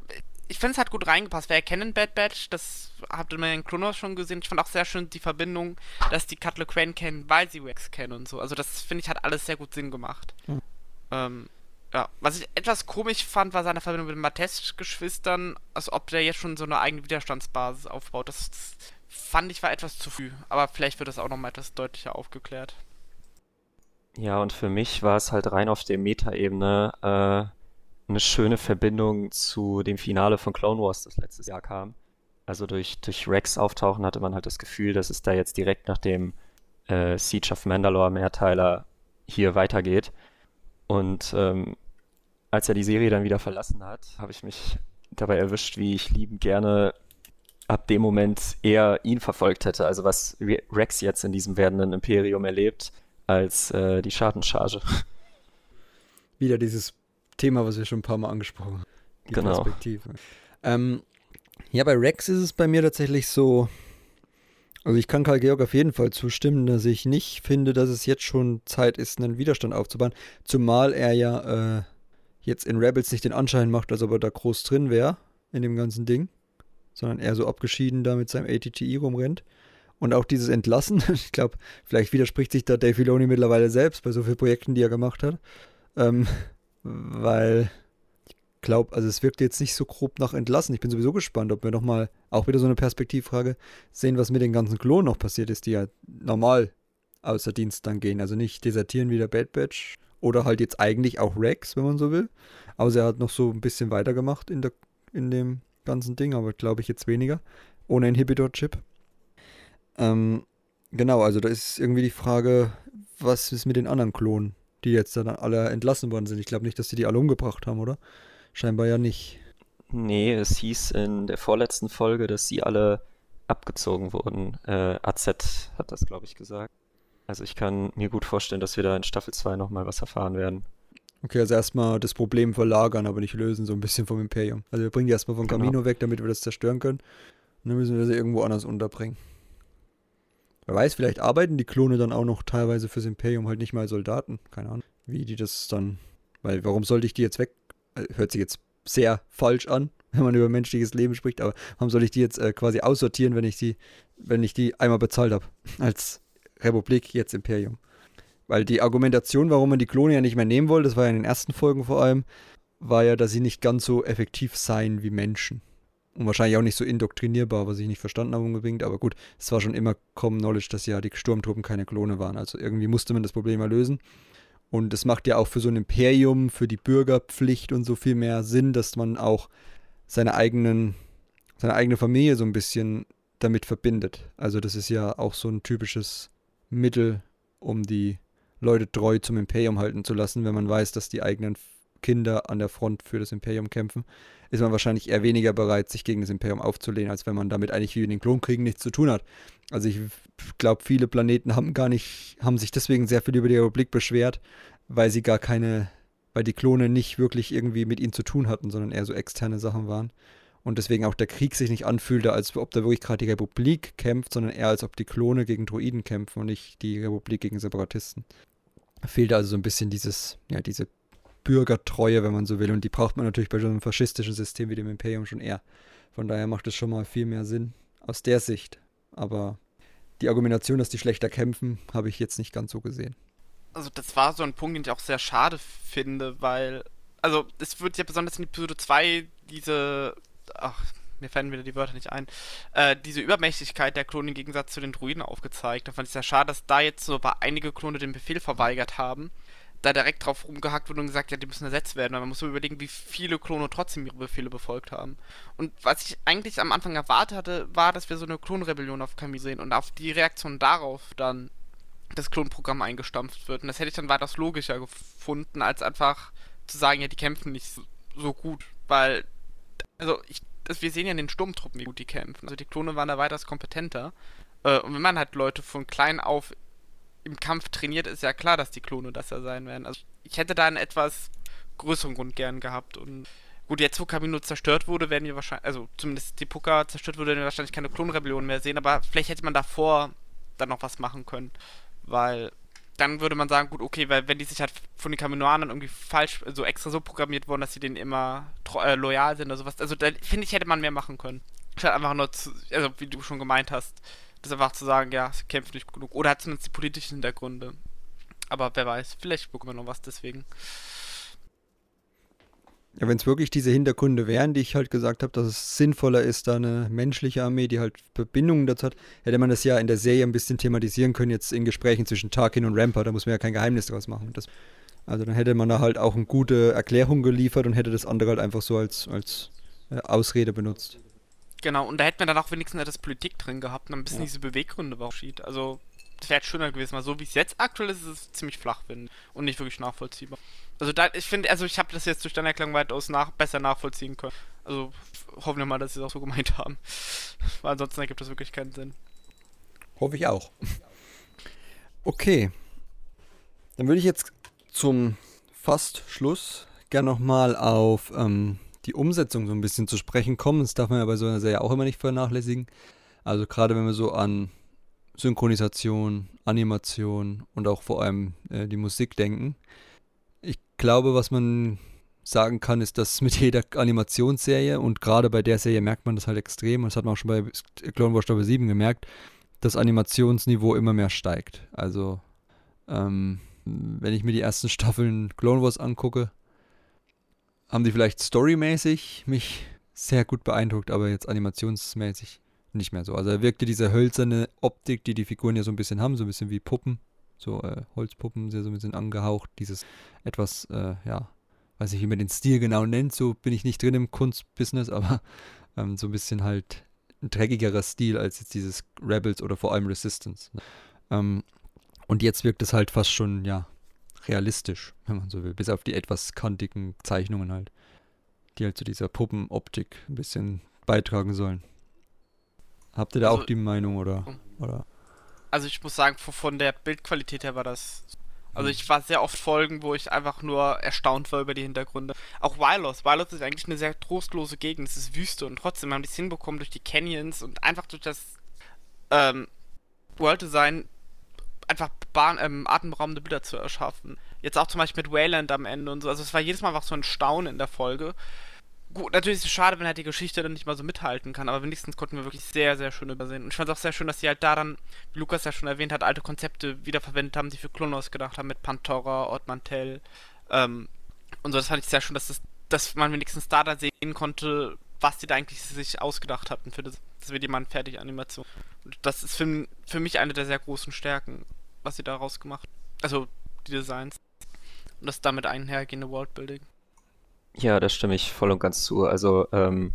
ich finde es hat gut reingepasst. Wer kennen Bad Batch, das habt ihr in Kronos schon gesehen. Ich fand auch sehr schön die Verbindung, dass die Cutler Crane kennen, weil sie Rex kennen und so. Also das finde ich hat alles sehr gut Sinn gemacht. Mhm. Ähm, ja, was ich etwas komisch fand, war seine Verbindung mit den Matest-Geschwistern, als ob der jetzt schon so eine eigene Widerstandsbasis aufbaut. Das, das fand ich war etwas zu früh, aber vielleicht wird das auch nochmal etwas deutlicher aufgeklärt. Ja, und für mich war es halt rein auf der Meta-Ebene äh, eine schöne Verbindung zu dem Finale von Clone Wars, das letztes Jahr kam. Also durch, durch Rex auftauchen hatte man halt das Gefühl, dass es da jetzt direkt nach dem äh, Siege of Mandalore Mehrteiler hier weitergeht. Und ähm, als er die Serie dann wieder verlassen hat, habe ich mich dabei erwischt, wie ich liebend gerne ab dem Moment eher ihn verfolgt hätte. Also was Rex jetzt in diesem werdenden Imperium erlebt, als äh, die Schadenscharge. [LAUGHS] Wieder dieses Thema, was wir schon ein paar Mal angesprochen haben. Die genau. Perspektive. Ähm, ja, bei Rex ist es bei mir tatsächlich so, also ich kann Karl Georg auf jeden Fall zustimmen, dass ich nicht finde, dass es jetzt schon Zeit ist, einen Widerstand aufzubauen. Zumal er ja äh, jetzt in Rebels nicht den Anschein macht, als ob er da groß drin wäre in dem ganzen Ding, sondern eher so abgeschieden da mit seinem ATTI rumrennt. Und auch dieses Entlassen, [LAUGHS] ich glaube, vielleicht widerspricht sich da Dave Filoni mittlerweile selbst bei so vielen Projekten, die er gemacht hat. Ähm, weil glaube, also es wirkt jetzt nicht so grob nach entlassen. Ich bin sowieso gespannt, ob wir nochmal auch wieder so eine Perspektivfrage sehen, was mit den ganzen Klonen noch passiert ist, die ja normal außer Dienst dann gehen. Also nicht desertieren wie der Bad Batch oder halt jetzt eigentlich auch Rex, wenn man so will. Aber er hat noch so ein bisschen weitergemacht in, der, in dem ganzen Ding, aber glaube ich jetzt weniger. Ohne Inhibitor-Chip. Ähm, genau, also da ist irgendwie die Frage, was ist mit den anderen Klonen, die jetzt dann alle entlassen worden sind. Ich glaube nicht, dass sie die alle umgebracht haben, oder? Scheinbar ja nicht. Nee, es hieß in der vorletzten Folge, dass sie alle abgezogen wurden. Äh, AZ hat das, glaube ich, gesagt. Also ich kann mir gut vorstellen, dass wir da in Staffel 2 nochmal was erfahren werden. Okay, also erstmal das Problem verlagern, aber nicht lösen, so ein bisschen vom Imperium. Also wir bringen die erstmal vom genau. Camino weg, damit wir das zerstören können. Und dann müssen wir sie irgendwo anders unterbringen. Wer weiß, vielleicht arbeiten die Klone dann auch noch teilweise fürs Imperium, halt nicht mal Soldaten. Keine Ahnung, wie die das dann. Weil warum sollte ich die jetzt weg hört sich jetzt sehr falsch an, [LAUGHS] wenn man über menschliches Leben spricht, aber warum soll ich die jetzt äh, quasi aussortieren, wenn ich die, wenn ich die einmal bezahlt habe? [LAUGHS] Als Republik, jetzt Imperium. Weil die Argumentation, warum man die Klone ja nicht mehr nehmen wollte, das war ja in den ersten Folgen vor allem, war ja, dass sie nicht ganz so effektiv seien wie Menschen. Und wahrscheinlich auch nicht so indoktrinierbar, was ich nicht verstanden habe unbedingt. Aber gut, es war schon immer Common Knowledge, dass ja die Sturmtruppen keine Klone waren. Also irgendwie musste man das Problem mal lösen. Und es macht ja auch für so ein Imperium, für die Bürgerpflicht und so viel mehr Sinn, dass man auch seine eigenen, seine eigene Familie so ein bisschen damit verbindet. Also das ist ja auch so ein typisches Mittel, um die Leute treu zum Imperium halten zu lassen, wenn man weiß, dass die eigenen Kinder an der Front für das Imperium kämpfen, ist man wahrscheinlich eher weniger bereit, sich gegen das Imperium aufzulehnen, als wenn man damit eigentlich wie in den Klonkriegen nichts zu tun hat. Also ich glaube, viele Planeten haben gar nicht, haben sich deswegen sehr viel über die Republik beschwert, weil sie gar keine, weil die Klone nicht wirklich irgendwie mit ihnen zu tun hatten, sondern eher so externe Sachen waren. Und deswegen auch der Krieg sich nicht anfühlte, als ob da wirklich gerade die Republik kämpft, sondern eher als ob die Klone gegen Droiden kämpfen und nicht die Republik gegen Separatisten. Fehlte also so ein bisschen dieses, ja, diese Bürgertreue, wenn man so will. Und die braucht man natürlich bei so einem faschistischen System wie dem Imperium schon eher. Von daher macht es schon mal viel mehr Sinn aus der Sicht. Aber die Argumentation, dass die schlechter kämpfen, habe ich jetzt nicht ganz so gesehen. Also das war so ein Punkt, den ich auch sehr schade finde, weil, also es wird ja besonders in Episode 2 diese, ach, mir fallen wieder die Wörter nicht ein, äh, diese Übermächtigkeit der Klone im Gegensatz zu den Druiden aufgezeigt. Da fand ich es sehr schade, dass da jetzt so einige Klone den Befehl verweigert haben da direkt drauf rumgehackt wurde und gesagt, ja, die müssen ersetzt werden. Aber man muss überlegen, wie viele Klone trotzdem ihre Befehle befolgt haben. Und was ich eigentlich am Anfang erwartet hatte, war, dass wir so eine Klonrebellion auf Kami sehen und auf die Reaktion darauf dann das Klonprogramm eingestampft wird. Und das hätte ich dann weitaus logischer gefunden, als einfach zu sagen, ja, die kämpfen nicht so gut. Weil, also, ich, das, wir sehen ja in den Sturmtruppen, wie gut die kämpfen. Also, die Klone waren da weitaus kompetenter. Äh, und wenn man halt Leute von klein auf im Kampf trainiert, ist ja klar, dass die Klone das ja sein werden. Also ich hätte da einen etwas größeren Grund gern gehabt und gut, jetzt wo Camino zerstört wurde, werden wir wahrscheinlich, also zumindest die Puka zerstört wurde, werden wir wahrscheinlich keine Klonrebellion mehr sehen, aber vielleicht hätte man davor dann noch was machen können, weil dann würde man sagen, gut, okay, weil wenn die sich halt von den Kaminoanern irgendwie falsch, so also extra so programmiert wurden, dass sie denen immer äh, loyal sind oder sowas, also da finde ich, hätte man mehr machen können. Statt einfach nur zu, also wie du schon gemeint hast, das einfach zu sagen, ja, sie kämpft nicht genug. Oder hat zumindest die politischen Hintergründe. Aber wer weiß, vielleicht bekommen wir noch was deswegen. Ja, wenn es wirklich diese Hintergründe wären, die ich halt gesagt habe, dass es sinnvoller ist, da eine menschliche Armee, die halt Verbindungen dazu hat, hätte man das ja in der Serie ein bisschen thematisieren können, jetzt in Gesprächen zwischen Tarkin und Rampart, da muss man ja kein Geheimnis draus machen. Das, also dann hätte man da halt auch eine gute Erklärung geliefert und hätte das andere halt einfach so als, als äh, Ausrede benutzt. Genau, und da hätten wir dann auch wenigstens etwas Politik drin gehabt und ein bisschen ja. diese Beweggründe warum geschieht. Also, das wäre schöner gewesen, weil so wie es jetzt aktuell ist, ist es ziemlich flach, finde und nicht wirklich nachvollziehbar. Also, da, ich finde, also ich habe das jetzt durch deine Erklärung weitaus nach, besser nachvollziehen können. Also, hoffen wir mal, dass sie es auch so gemeint haben. [LAUGHS] weil ansonsten ergibt das wirklich keinen Sinn. Hoffe ich auch. Okay. Dann würde ich jetzt zum fast Schluss gerne nochmal auf ähm, die Umsetzung so ein bisschen zu sprechen kommen. Das darf man ja bei so einer Serie auch immer nicht vernachlässigen. Also gerade wenn wir so an Synchronisation, Animation und auch vor allem äh, die Musik denken. Ich glaube, was man sagen kann, ist, dass mit jeder Animationsserie und gerade bei der Serie merkt man das halt extrem, und das hat man auch schon bei Clone Wars Staffel 7 gemerkt, das Animationsniveau immer mehr steigt. Also, ähm, wenn ich mir die ersten Staffeln Clone Wars angucke, haben die vielleicht storymäßig mich sehr gut beeindruckt, aber jetzt animationsmäßig nicht mehr so. Also er wirkte diese hölzerne Optik, die die Figuren ja so ein bisschen haben, so ein bisschen wie Puppen, so äh, Holzpuppen, sehr so ein bisschen angehaucht, dieses etwas, äh, ja, weiß nicht, wie man den Stil genau nennt, so bin ich nicht drin im Kunstbusiness, [LAUGHS] aber ähm, so ein bisschen halt ein dreckigerer Stil als jetzt dieses Rebels oder vor allem Resistance. Ne? Ähm, und jetzt wirkt es halt fast schon, ja, realistisch, wenn man so will. Bis auf die etwas kantigen Zeichnungen halt. Die halt zu dieser Puppenoptik ein bisschen beitragen sollen. Habt ihr da also, auch die Meinung oder, oder? Also ich muss sagen, von der Bildqualität her war das. Also ich war sehr oft Folgen, wo ich einfach nur erstaunt war über die Hintergründe. Auch Wylos. Wylos ist eigentlich eine sehr trostlose Gegend. Es ist Wüste und trotzdem haben die es hinbekommen durch die Canyons und einfach durch das ähm, World Design einfach Bahn, ähm, atemberaubende Bilder zu erschaffen. Jetzt auch zum Beispiel mit Wayland am Ende und so. Also es war jedes Mal einfach so ein Staunen in der Folge. Gut, natürlich ist es schade, wenn halt die Geschichte dann nicht mal so mithalten kann, aber wenigstens konnten wir wirklich sehr, sehr schön übersehen. Und ich fand es auch sehr schön, dass sie halt da dann, wie Lukas ja schon erwähnt hat, alte Konzepte wiederverwendet haben, die für Klonos gedacht haben, mit Pantora, Ort Mantel, ähm, und so. Das fand ich sehr schön, dass, das, dass man wenigstens da dann sehen konnte, was die da eigentlich sich ausgedacht hatten für das, das wird jemand fertig Animation. Und das ist für, für mich eine der sehr großen Stärken, was sie daraus gemacht Also die Designs. Und das damit einhergehende Worldbuilding. Ja, da stimme ich voll und ganz zu. Also, ähm,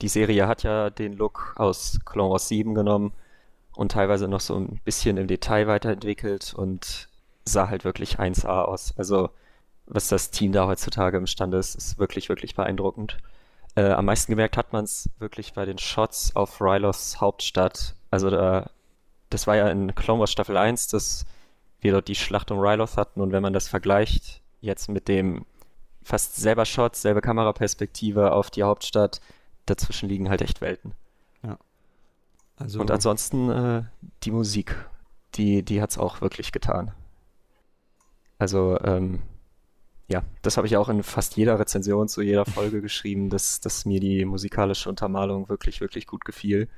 die Serie hat ja den Look aus Clone Wars 7 genommen und teilweise noch so ein bisschen im Detail weiterentwickelt und sah halt wirklich 1A aus. Also, was das Team da heutzutage imstande ist, ist wirklich, wirklich beeindruckend. Äh, am meisten gemerkt hat man es wirklich bei den Shots auf Rylos Hauptstadt. Also da, das war ja in Clone Wars Staffel 1, dass wir dort die Schlacht um Ryloth hatten und wenn man das vergleicht jetzt mit dem fast selber Shot, selbe Kameraperspektive auf die Hauptstadt, dazwischen liegen halt echt Welten. Ja. Also und ansonsten äh, die Musik, die, die hat es auch wirklich getan. Also ähm, ja, das habe ich auch in fast jeder Rezension zu jeder Folge [LAUGHS] geschrieben, dass, dass mir die musikalische Untermalung wirklich, wirklich gut gefiel.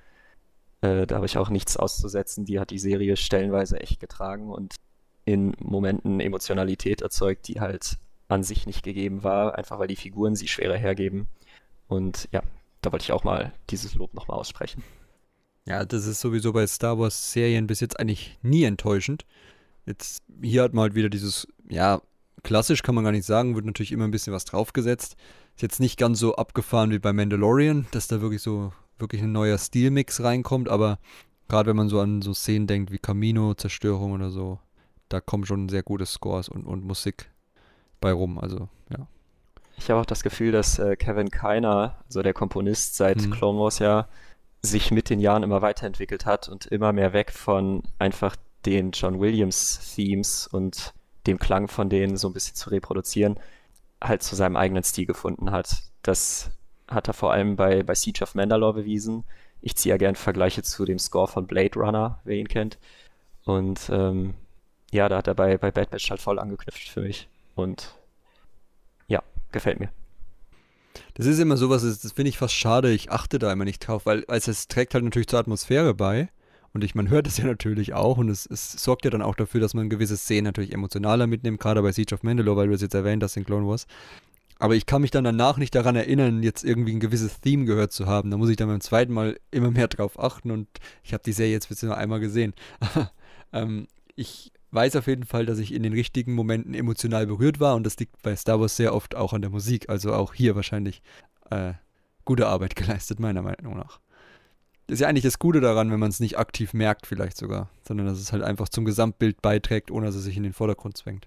Äh, da habe ich auch nichts auszusetzen. Die hat die Serie stellenweise echt getragen und in Momenten Emotionalität erzeugt, die halt an sich nicht gegeben war, einfach weil die Figuren sie schwerer hergeben. Und ja, da wollte ich auch mal dieses Lob nochmal aussprechen. Ja, das ist sowieso bei Star Wars Serien bis jetzt eigentlich nie enttäuschend. Jetzt, hier hat man halt wieder dieses, ja, klassisch kann man gar nicht sagen, wird natürlich immer ein bisschen was draufgesetzt. Ist jetzt nicht ganz so abgefahren wie bei Mandalorian, dass da wirklich so, wirklich ein neuer Stilmix reinkommt, aber gerade wenn man so an so Szenen denkt wie Camino, Zerstörung oder so, da kommen schon sehr gute Scores und, und Musik bei rum. Also, ja. Ich habe auch das Gefühl, dass äh, Kevin Keiner, also der Komponist seit mhm. Clone Wars ja, sich mit den Jahren immer weiterentwickelt hat und immer mehr weg von einfach den John Williams Themes und dem Klang von denen so ein bisschen zu reproduzieren, halt zu seinem eigenen Stil gefunden hat. Das hat er vor allem bei, bei Siege of Mandalore bewiesen. Ich ziehe ja gern Vergleiche zu dem Score von Blade Runner, wer ihn kennt. Und ähm, ja, da hat er bei, bei Bad Batch halt voll angeknüpft für mich. Und ja, gefällt mir. Das ist immer sowas, das finde ich fast schade, ich achte da immer nicht drauf, weil also es trägt halt natürlich zur Atmosphäre bei. Und ich, man hört es ja [LAUGHS] natürlich auch und es, es sorgt ja dann auch dafür, dass man gewisse Szenen natürlich emotionaler mitnimmt, gerade bei Siege of Mandalore, weil du es jetzt erwähnt hast in Clone Wars. Aber ich kann mich dann danach nicht daran erinnern, jetzt irgendwie ein gewisses Theme gehört zu haben. Da muss ich dann beim zweiten Mal immer mehr drauf achten und ich habe die Serie jetzt bisher nur einmal gesehen. [LAUGHS] ähm, ich weiß auf jeden Fall, dass ich in den richtigen Momenten emotional berührt war und das liegt bei Star Wars sehr oft auch an der Musik. Also auch hier wahrscheinlich äh, gute Arbeit [LAUGHS] geleistet, meiner Meinung nach. Das ist ja eigentlich das Gute daran, wenn man es nicht aktiv merkt, vielleicht sogar, sondern dass es halt einfach zum Gesamtbild beiträgt, ohne dass es sich in den Vordergrund zwängt.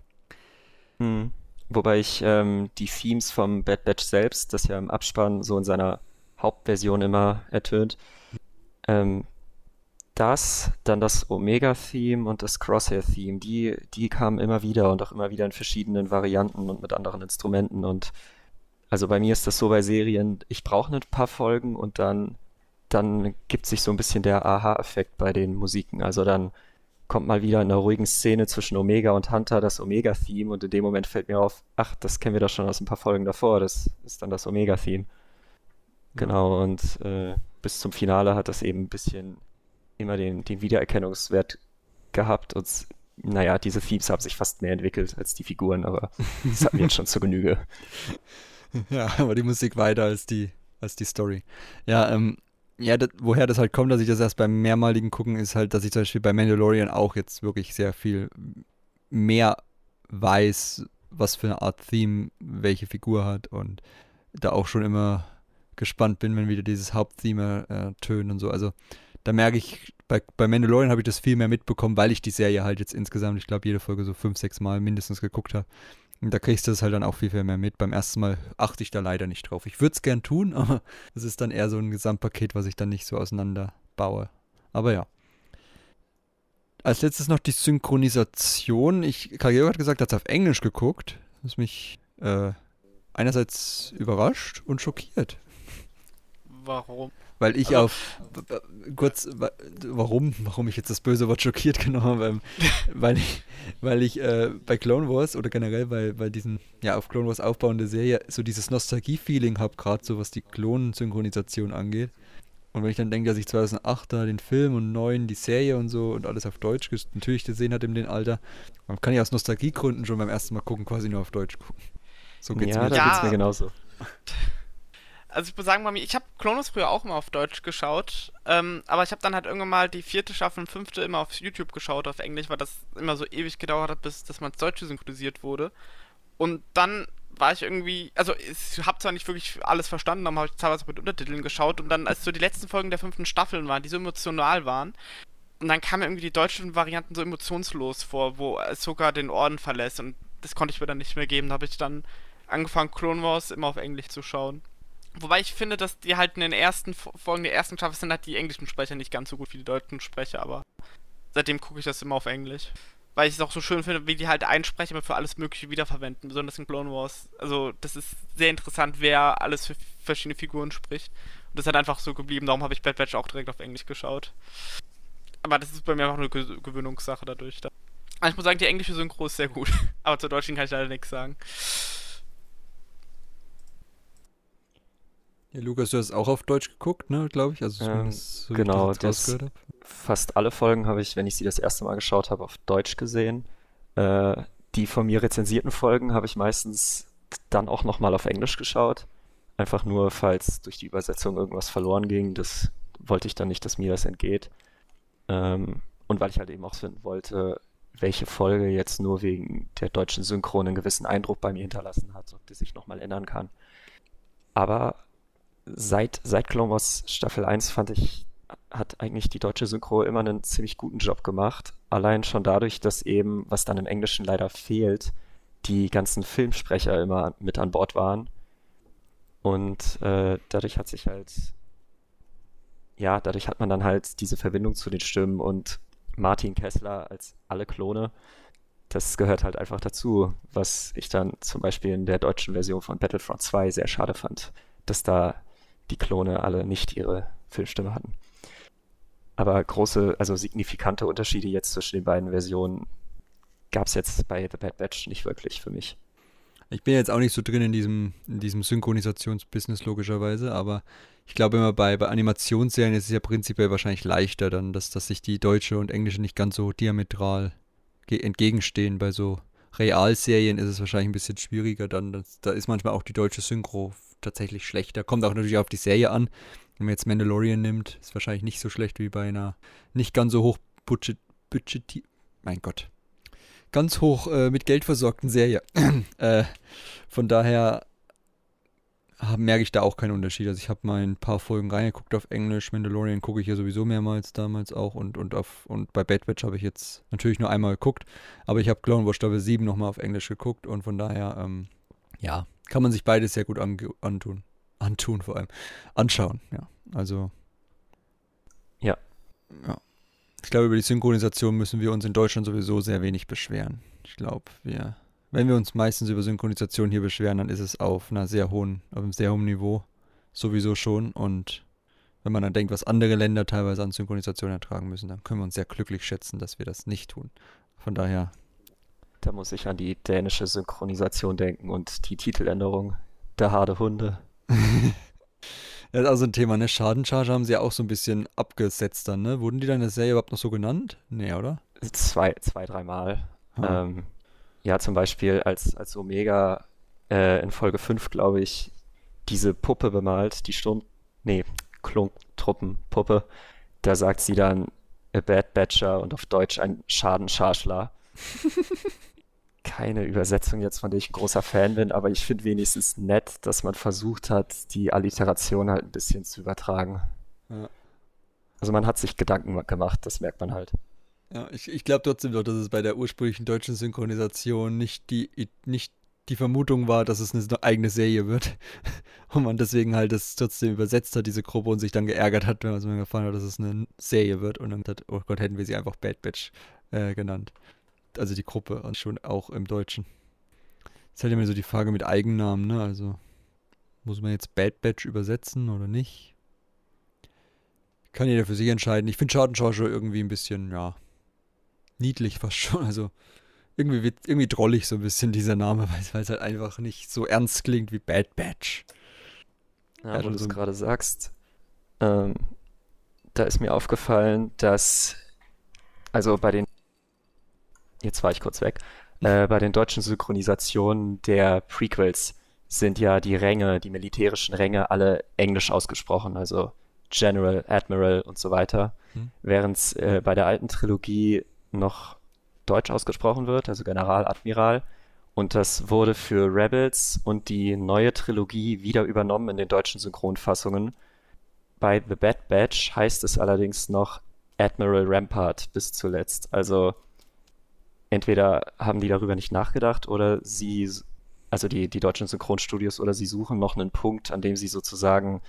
Hm. Wobei ich ähm, die Themes vom Bad Batch selbst, das ja im Abspann so in seiner Hauptversion immer ertönt, ähm, das, dann das Omega-Theme und das Crosshair-Theme, die, die kamen immer wieder und auch immer wieder in verschiedenen Varianten und mit anderen Instrumenten. Und also bei mir ist das so bei Serien, ich brauche ein paar Folgen und dann dann gibt sich so ein bisschen der Aha-Effekt bei den Musiken. Also dann kommt mal wieder in einer ruhigen Szene zwischen Omega und Hunter das Omega-Theme und in dem Moment fällt mir auf, ach, das kennen wir doch schon aus ein paar Folgen davor, das ist dann das Omega-Theme. Genau, und äh, bis zum Finale hat das eben ein bisschen immer den, den Wiedererkennungswert gehabt und naja, diese Themes haben sich fast mehr entwickelt als die Figuren, aber [LAUGHS] das hat mir jetzt schon zur Genüge. Ja, aber die Musik weiter als die, als die Story. Ja, ähm, ja, das, woher das halt kommt, dass ich das erst beim mehrmaligen Gucken ist halt, dass ich zum Beispiel bei Mandalorian auch jetzt wirklich sehr viel mehr weiß, was für eine Art Theme welche Figur hat und da auch schon immer gespannt bin, wenn wieder dieses Haupttheme äh, tönt und so. Also da merke ich, bei, bei Mandalorian habe ich das viel mehr mitbekommen, weil ich die Serie halt jetzt insgesamt, ich glaube, jede Folge so fünf, sechs Mal mindestens geguckt habe. Und da kriegst du es halt dann auch viel, viel mehr mit. Beim ersten Mal achte ich da leider nicht drauf. Ich würde es gern tun, [LAUGHS] aber es ist dann eher so ein Gesamtpaket, was ich dann nicht so auseinander baue. Aber ja. Als letztes noch die Synchronisation. Ich, Karriere hat gesagt, er hat auf Englisch geguckt. Das mich äh, einerseits überrascht und schockiert. Warum? Weil ich also, auf kurz warum warum ich jetzt das böse Wort schockiert [LAUGHS] genommen habe, [LAUGHS] weil ich weil ich äh, bei Clone Wars oder generell bei bei diesen ja auf Clone Wars aufbauende Serie so dieses Nostalgie Feeling habe gerade so was die Klonensynchronisation angeht. Und wenn ich dann denke, dass ich 2008 da den Film und 9 die Serie und so und alles auf Deutsch natürlich gesehen hatte in dem Alter, dann kann ich aus Nostalgiegründen schon beim ersten Mal gucken quasi nur auf Deutsch gucken. So geht's ja, mir. Ja, da geht's mir genauso. [LAUGHS] Also ich muss sagen, Mami, ich habe Clonus früher auch immer auf Deutsch geschaut, ähm, aber ich habe dann halt irgendwann mal die vierte Staffel und fünfte immer auf YouTube geschaut, auf Englisch, weil das immer so ewig gedauert hat, bis dass man ins Deutsche synchronisiert wurde. Und dann war ich irgendwie, also ich habe zwar nicht wirklich alles verstanden, aber habe ich teilweise mit Untertiteln geschaut und dann, als so die letzten Folgen der fünften Staffeln waren, die so emotional waren, und dann kamen irgendwie die deutschen Varianten so emotionslos vor, wo sogar den Orden verlässt und das konnte ich mir dann nicht mehr geben. Da habe ich dann angefangen, Clone Wars immer auf Englisch zu schauen. Wobei ich finde, dass die halt in den ersten Folgen der ersten Staffel sind halt die englischen Sprecher nicht ganz so gut wie die deutschen Sprecher, aber seitdem gucke ich das immer auf Englisch. Weil ich es auch so schön finde, wie die halt Einsprecher für alles Mögliche wiederverwenden, besonders in Clone Wars. Also, das ist sehr interessant, wer alles für verschiedene Figuren spricht. Und das halt einfach so geblieben, darum habe ich Bad Batch auch direkt auf Englisch geschaut. Aber das ist bei mir einfach eine Gewöhnungssache dadurch. Aber ich muss sagen, die englische Synchro ist sehr gut. [LAUGHS] Aber zur deutschen kann ich leider nichts sagen. Ja, Lukas, du hast auch auf Deutsch geguckt, ne, glaube ich. Also ähm, so genau, das, fast alle Folgen habe ich, wenn ich sie das erste Mal geschaut habe, auf Deutsch gesehen. Äh, die von mir rezensierten Folgen habe ich meistens dann auch nochmal auf Englisch geschaut. Einfach nur, falls durch die Übersetzung irgendwas verloren ging. Das wollte ich dann nicht, dass mir das entgeht. Ähm, und weil ich halt eben auch finden wollte, welche Folge jetzt nur wegen der deutschen Synchron einen gewissen Eindruck bei mir hinterlassen hat, ob die sich nochmal ändern kann. Aber seit, seit Clone Wars Staffel 1 fand ich, hat eigentlich die deutsche Synchro immer einen ziemlich guten Job gemacht. Allein schon dadurch, dass eben, was dann im Englischen leider fehlt, die ganzen Filmsprecher immer mit an Bord waren. Und äh, dadurch hat sich halt, ja, dadurch hat man dann halt diese Verbindung zu den Stimmen und Martin Kessler als alle Klone. Das gehört halt einfach dazu, was ich dann zum Beispiel in der deutschen Version von Battlefront 2 sehr schade fand, dass da die Klone alle nicht ihre Filmstimme hatten. Aber große, also signifikante Unterschiede jetzt zwischen den beiden Versionen gab es jetzt bei The Bad Batch nicht wirklich für mich. Ich bin jetzt auch nicht so drin in diesem, in diesem Synchronisationsbusiness logischerweise, aber ich glaube immer bei, bei Animationsserien ist es ja prinzipiell wahrscheinlich leichter dann, dass, dass sich die deutsche und englische nicht ganz so diametral entgegenstehen. Bei so Realserien ist es wahrscheinlich ein bisschen schwieriger dann. Das, da ist manchmal auch die deutsche Synchro tatsächlich schlechter. Kommt auch natürlich auf die Serie an. Wenn man jetzt Mandalorian nimmt, ist wahrscheinlich nicht so schlecht wie bei einer nicht ganz so hoch budget, budget mein Gott, ganz hoch äh, mit Geld versorgten Serie. [CLEARS THROAT] äh, von daher hab, merke ich da auch keinen Unterschied. Also ich habe mal ein paar Folgen reingeguckt auf Englisch. Mandalorian gucke ich ja sowieso mehrmals damals auch und, und, auf, und bei Bad Batch habe ich jetzt natürlich nur einmal geguckt. Aber ich habe Clone Wars Staffel 7 nochmal auf Englisch geguckt und von daher, ähm, ja, kann man sich beides sehr gut antun. Antun vor allem. Anschauen, ja. Also. Ja. Ja. Ich glaube, über die Synchronisation müssen wir uns in Deutschland sowieso sehr wenig beschweren. Ich glaube, wir wenn wir uns meistens über Synchronisation hier beschweren, dann ist es auf einer sehr hohen, auf einem sehr hohen Niveau sowieso schon. Und wenn man dann denkt, was andere Länder teilweise an Synchronisation ertragen müssen, dann können wir uns sehr glücklich schätzen, dass wir das nicht tun. Von daher. Da muss ich an die dänische Synchronisation denken und die Titeländerung der harte Hunde. [LAUGHS] Das ist also ein Thema, ne? Schadencharge haben sie ja auch so ein bisschen abgesetzt dann, ne? Wurden die dann in der Serie überhaupt noch so genannt? Nee, oder? Zwei, zwei, dreimal. Ähm, ja, zum Beispiel als, als Omega äh, in Folge 5, glaube ich, diese Puppe bemalt, die Sturm, nee, Klontruppenpuppe, da sagt sie dann a Bad Batcher und auf Deutsch ein Schadenscharschler. [LAUGHS] Keine Übersetzung jetzt, von der ich ein großer Fan bin, aber ich finde wenigstens nett, dass man versucht hat, die Alliteration halt ein bisschen zu übertragen. Ja. Also man hat sich Gedanken gemacht, das merkt man halt. Ja, ich, ich glaube trotzdem doch, dass es bei der ursprünglichen deutschen Synchronisation nicht die, nicht die Vermutung war, dass es eine eigene Serie wird. [LAUGHS] Und man deswegen halt das trotzdem übersetzt hat, diese Gruppe, und sich dann geärgert hat, wenn man so gefallen hat, dass es eine Serie wird. Und dann hat, oh Gott, hätten wir sie einfach Bad Batch äh, genannt. Also die Gruppe und schon auch im Deutschen. Jetzt halt immer so die Frage mit Eigennamen, ne? Also muss man jetzt Bad Batch übersetzen oder nicht? Kann jeder für sich entscheiden. Ich finde Schadenschauer irgendwie ein bisschen, ja, niedlich fast schon. Also irgendwie, irgendwie drollig so ein bisschen dieser Name, [LAUGHS] weil es halt einfach nicht so ernst klingt wie Bad Batch. Ja, ja wo du es gerade sagst, ähm, da ist mir aufgefallen, dass also bei den jetzt war ich kurz weg, äh, [LAUGHS] bei den deutschen Synchronisationen der Prequels sind ja die Ränge, die militärischen Ränge alle englisch ausgesprochen, also General, Admiral und so weiter, hm. während es äh, bei der alten Trilogie noch deutsch ausgesprochen wird, also General, Admiral. Und das wurde für Rebels und die neue Trilogie wieder übernommen in den deutschen Synchronfassungen. Bei The Bad Batch heißt es allerdings noch Admiral Rampart bis zuletzt. Also entweder haben die darüber nicht nachgedacht oder sie, also die, die deutschen Synchronstudios, oder sie suchen noch einen Punkt, an dem sie sozusagen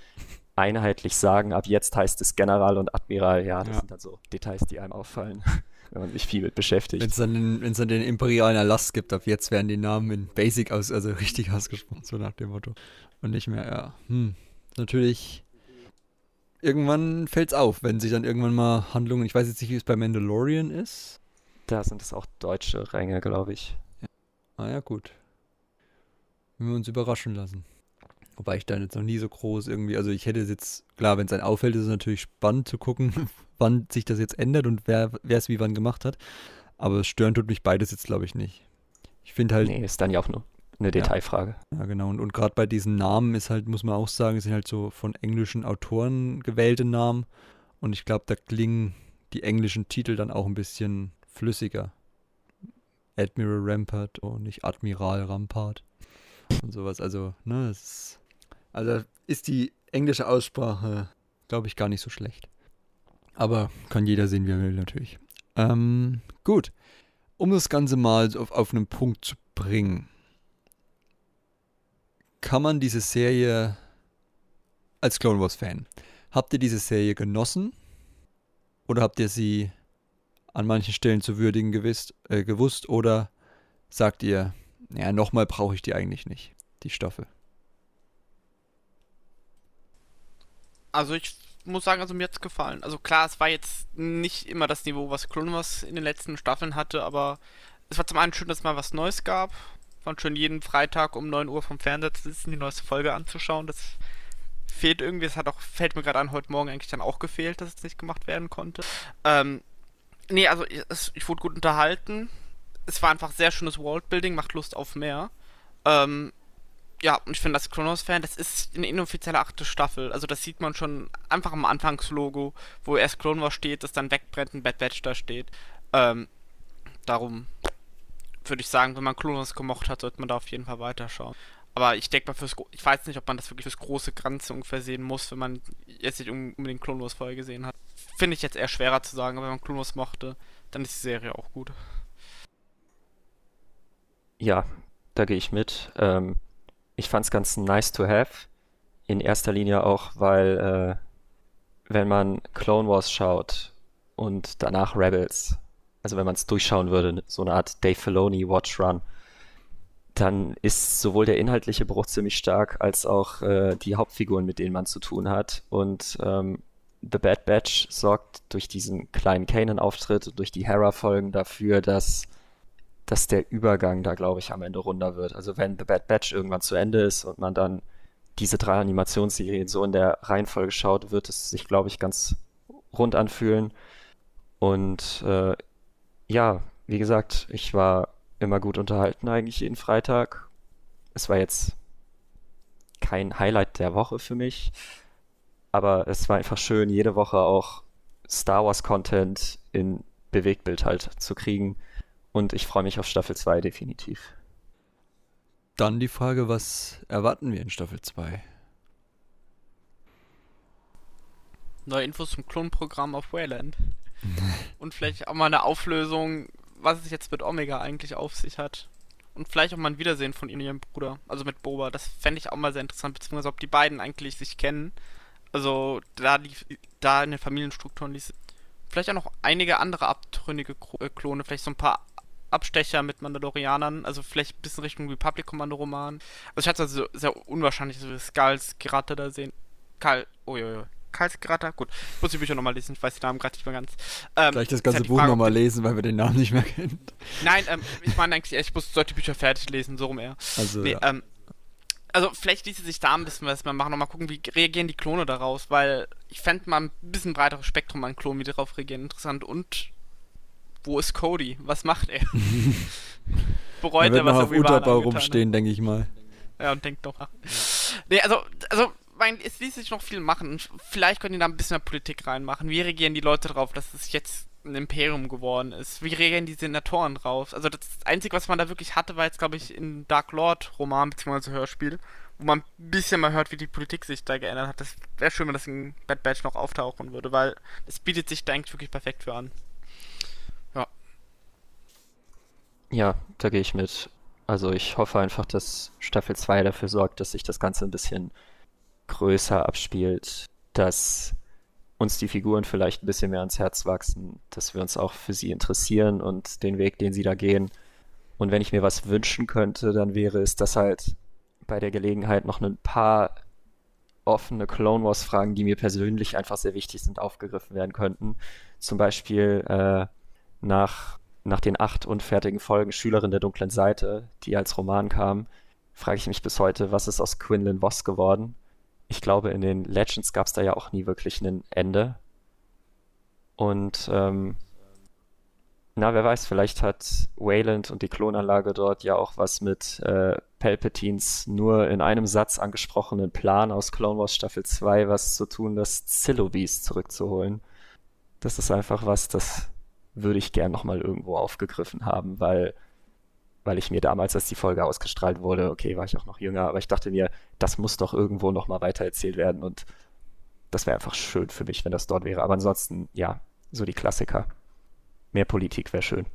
einheitlich sagen, ab jetzt heißt es General und Admiral. Ja, das ja. sind dann so Details, die einem auffallen wenn man sich viel mit beschäftigt. Wenn es dann, den, dann den imperialen Erlass gibt, ab jetzt werden die Namen in Basic aus, also richtig [LAUGHS] ausgesprochen, so nach dem Motto. Und nicht mehr, ja. Hm. Natürlich. Irgendwann fällt es auf, wenn sich dann irgendwann mal Handlungen, ich weiß jetzt nicht, wie es bei Mandalorian ist. Da sind es auch deutsche Ränge, glaube ich. Ja. Ah ja, gut. Wenn wir uns überraschen lassen. Wobei ich da jetzt noch nie so groß irgendwie, also ich hätte es jetzt, klar, wenn es ein auffällt, ist es natürlich spannend zu gucken, [LAUGHS] wann sich das jetzt ändert und wer es wie wann gemacht hat. Aber stören tut mich beides jetzt, glaube ich, nicht. Ich finde halt. Nee, ist dann ja auch nur eine Detailfrage. Ja, ja genau. Und, und gerade bei diesen Namen ist halt, muss man auch sagen, sind halt so von englischen Autoren gewählte Namen. Und ich glaube, da klingen die englischen Titel dann auch ein bisschen flüssiger. Admiral Rampart und nicht Admiral Rampart und sowas. Also, ne, ist, also ist die englische Aussprache, glaube ich, gar nicht so schlecht. Aber kann jeder sehen, wie er will, natürlich. Ähm, gut. Um das Ganze mal auf, auf einen Punkt zu bringen, kann man diese Serie als Clone Wars-Fan, habt ihr diese Serie genossen? Oder habt ihr sie an manchen Stellen zu würdigen gewiss, äh, gewusst? Oder sagt ihr, ja, nochmal brauche ich die eigentlich nicht, die Stoffe? Also ich muss sagen, also mir hat's gefallen. Also klar, es war jetzt nicht immer das Niveau, was Clone Wars in den letzten Staffeln hatte, aber es war zum einen schön, dass es mal was Neues gab. Fand schön, jeden Freitag um 9 Uhr vom Fernseher zu sitzen, die neueste Folge anzuschauen. Das fehlt irgendwie, es hat auch, fällt mir gerade an, heute Morgen eigentlich dann auch gefehlt, dass es nicht gemacht werden konnte. Ähm, nee, also es, ich wurde gut unterhalten. Es war einfach sehr schönes Worldbuilding, macht Lust auf mehr. Ähm, ja, und ich finde das Kronos-Fan, das ist eine inoffizielle achte Staffel. Also das sieht man schon einfach am Anfangslogo, wo erst Clone Wars steht, das dann wegbrennt und Bad Batch da steht. Ähm, darum würde ich sagen, wenn man Clone Wars gemocht hat, sollte man da auf jeden Fall weiterschauen. Aber ich denke mal, fürs, ich weiß nicht, ob man das wirklich fürs große Ganze ungefähr sehen muss, wenn man jetzt nicht unbedingt Clone Wars vorher gesehen hat. Finde ich jetzt eher schwerer zu sagen, aber wenn man Clone Wars mochte, dann ist die Serie auch gut. Ja, da gehe ich mit. Ähm, ich fand es ganz nice to have. In erster Linie auch, weil äh, wenn man Clone Wars schaut und danach Rebels, also wenn man es durchschauen würde, so eine Art Dave Filoni Watch Run, dann ist sowohl der inhaltliche Bruch ziemlich stark, als auch äh, die Hauptfiguren, mit denen man zu tun hat. Und ähm, The Bad Batch sorgt durch diesen kleinen Kanan-Auftritt, durch die Hera-Folgen dafür, dass dass der Übergang da, glaube ich, am Ende runder wird. Also wenn The Bad Batch irgendwann zu Ende ist und man dann diese drei Animationsserien so in der Reihenfolge schaut, wird es sich, glaube ich, ganz rund anfühlen. Und äh, ja, wie gesagt, ich war immer gut unterhalten eigentlich jeden Freitag. Es war jetzt kein Highlight der Woche für mich, aber es war einfach schön, jede Woche auch Star Wars Content in Bewegtbild halt zu kriegen. Und ich freue mich auf Staffel 2 definitiv. Dann die Frage, was erwarten wir in Staffel 2? Neue Infos zum Klonprogramm auf Wayland. [LAUGHS] Und vielleicht auch mal eine Auflösung, was es jetzt mit Omega eigentlich auf sich hat. Und vielleicht auch mal ein Wiedersehen von ihm und ihrem Bruder, also mit Boba. Das fände ich auch mal sehr interessant, beziehungsweise ob die beiden eigentlich sich kennen. Also da, die, da in den Familienstrukturen ließ. Vielleicht auch noch einige andere abtrünnige äh, Klone, vielleicht so ein paar Abstecher mit Mandalorianern, also vielleicht ein bisschen Richtung Republic-Kommando-Roman. Also ich hatte also sehr unwahrscheinlich, so Skulls Gerata da sehen. Karl, uiuiui. Karls Gerata? Gut, ich muss die Bücher nochmal lesen, ich weiß die Namen gerade nicht mehr ganz. Ähm, Vielleicht das ganze halt Buch nochmal lesen, weil wir den Namen nicht mehr kennen. Nein, ähm, ich meine eigentlich, ich muss solche Bücher fertig lesen, so rum eher. Also, nee, ja. ähm, also vielleicht ließe sich da ein bisschen was mal machen und mal gucken, wie reagieren die Klone daraus, weil ich fände mal ein bisschen breiteres Spektrum an Klonen, wie die darauf reagieren, interessant und wo ist Cody? Was macht er? [LAUGHS] Bereut er, er was noch er auf Unterbau rumstehen, denke ich mal. Ja, und denkt doch nach. Nee, also, also, mein, es ließ sich noch viel machen. Vielleicht können die da ein bisschen mehr Politik reinmachen. Wie reagieren die Leute drauf, dass es jetzt ein Imperium geworden ist? Wie reagieren die Senatoren drauf? Also, das Einzige, was man da wirklich hatte, war jetzt, glaube ich, in Dark Lord Roman bzw. Hörspiel, wo man ein bisschen mal hört, wie die Politik sich da geändert hat. Das wäre schön, wenn das in Bad Batch noch auftauchen würde, weil es bietet sich da eigentlich wirklich perfekt für an. Ja. Ja, da gehe ich mit. Also ich hoffe einfach, dass Staffel 2 dafür sorgt, dass sich das Ganze ein bisschen größer abspielt, dass uns die Figuren vielleicht ein bisschen mehr ans Herz wachsen, dass wir uns auch für sie interessieren und den Weg, den sie da gehen. Und wenn ich mir was wünschen könnte, dann wäre es, dass halt bei der Gelegenheit noch ein paar offene Clone Wars Fragen, die mir persönlich einfach sehr wichtig sind, aufgegriffen werden könnten. Zum Beispiel äh, nach nach den acht unfertigen Folgen Schülerin der dunklen Seite, die als Roman kam, frage ich mich bis heute, was ist aus Quinlan Voss geworden? Ich glaube, in den Legends gab es da ja auch nie wirklich ein Ende. Und ähm, na, wer weiß, vielleicht hat Wayland und die Klonanlage dort ja auch was mit äh, Palpatines nur in einem Satz angesprochenen Plan aus Clone Wars Staffel 2 was zu tun, das Zillobees zurückzuholen. Das ist einfach was, das würde ich gern nochmal irgendwo aufgegriffen haben, weil, weil ich mir damals, als die Folge ausgestrahlt wurde, okay, war ich auch noch jünger, aber ich dachte mir, das muss doch irgendwo nochmal weitererzählt werden und das wäre einfach schön für mich, wenn das dort wäre. Aber ansonsten, ja, so die Klassiker. Mehr Politik wäre schön.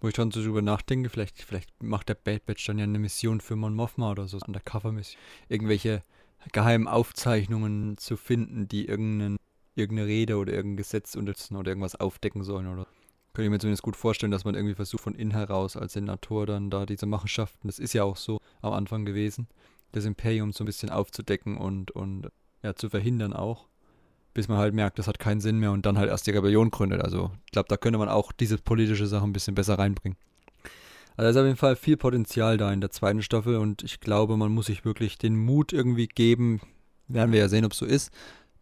Wo ich dann so drüber nachdenke, vielleicht, vielleicht macht der Bad Batch dann ja eine Mission für Mon Mothma oder so, Undercover-Mission. Irgendwelche geheimen Aufzeichnungen zu finden, die irgendeinen irgendeine Rede oder irgendein Gesetz unterstützen oder irgendwas aufdecken sollen oder könnte ich mir zumindest gut vorstellen, dass man irgendwie versucht, von innen heraus als Senator dann da diese Machenschaften, das ist ja auch so am Anfang gewesen, das Imperium so ein bisschen aufzudecken und, und ja, zu verhindern auch, bis man halt merkt, das hat keinen Sinn mehr und dann halt erst die Rebellion gründet. Also ich glaube, da könnte man auch diese politische Sache ein bisschen besser reinbringen. Also da ist auf jeden Fall viel Potenzial da in der zweiten Staffel und ich glaube, man muss sich wirklich den Mut irgendwie geben, werden wir ja sehen, ob es so ist,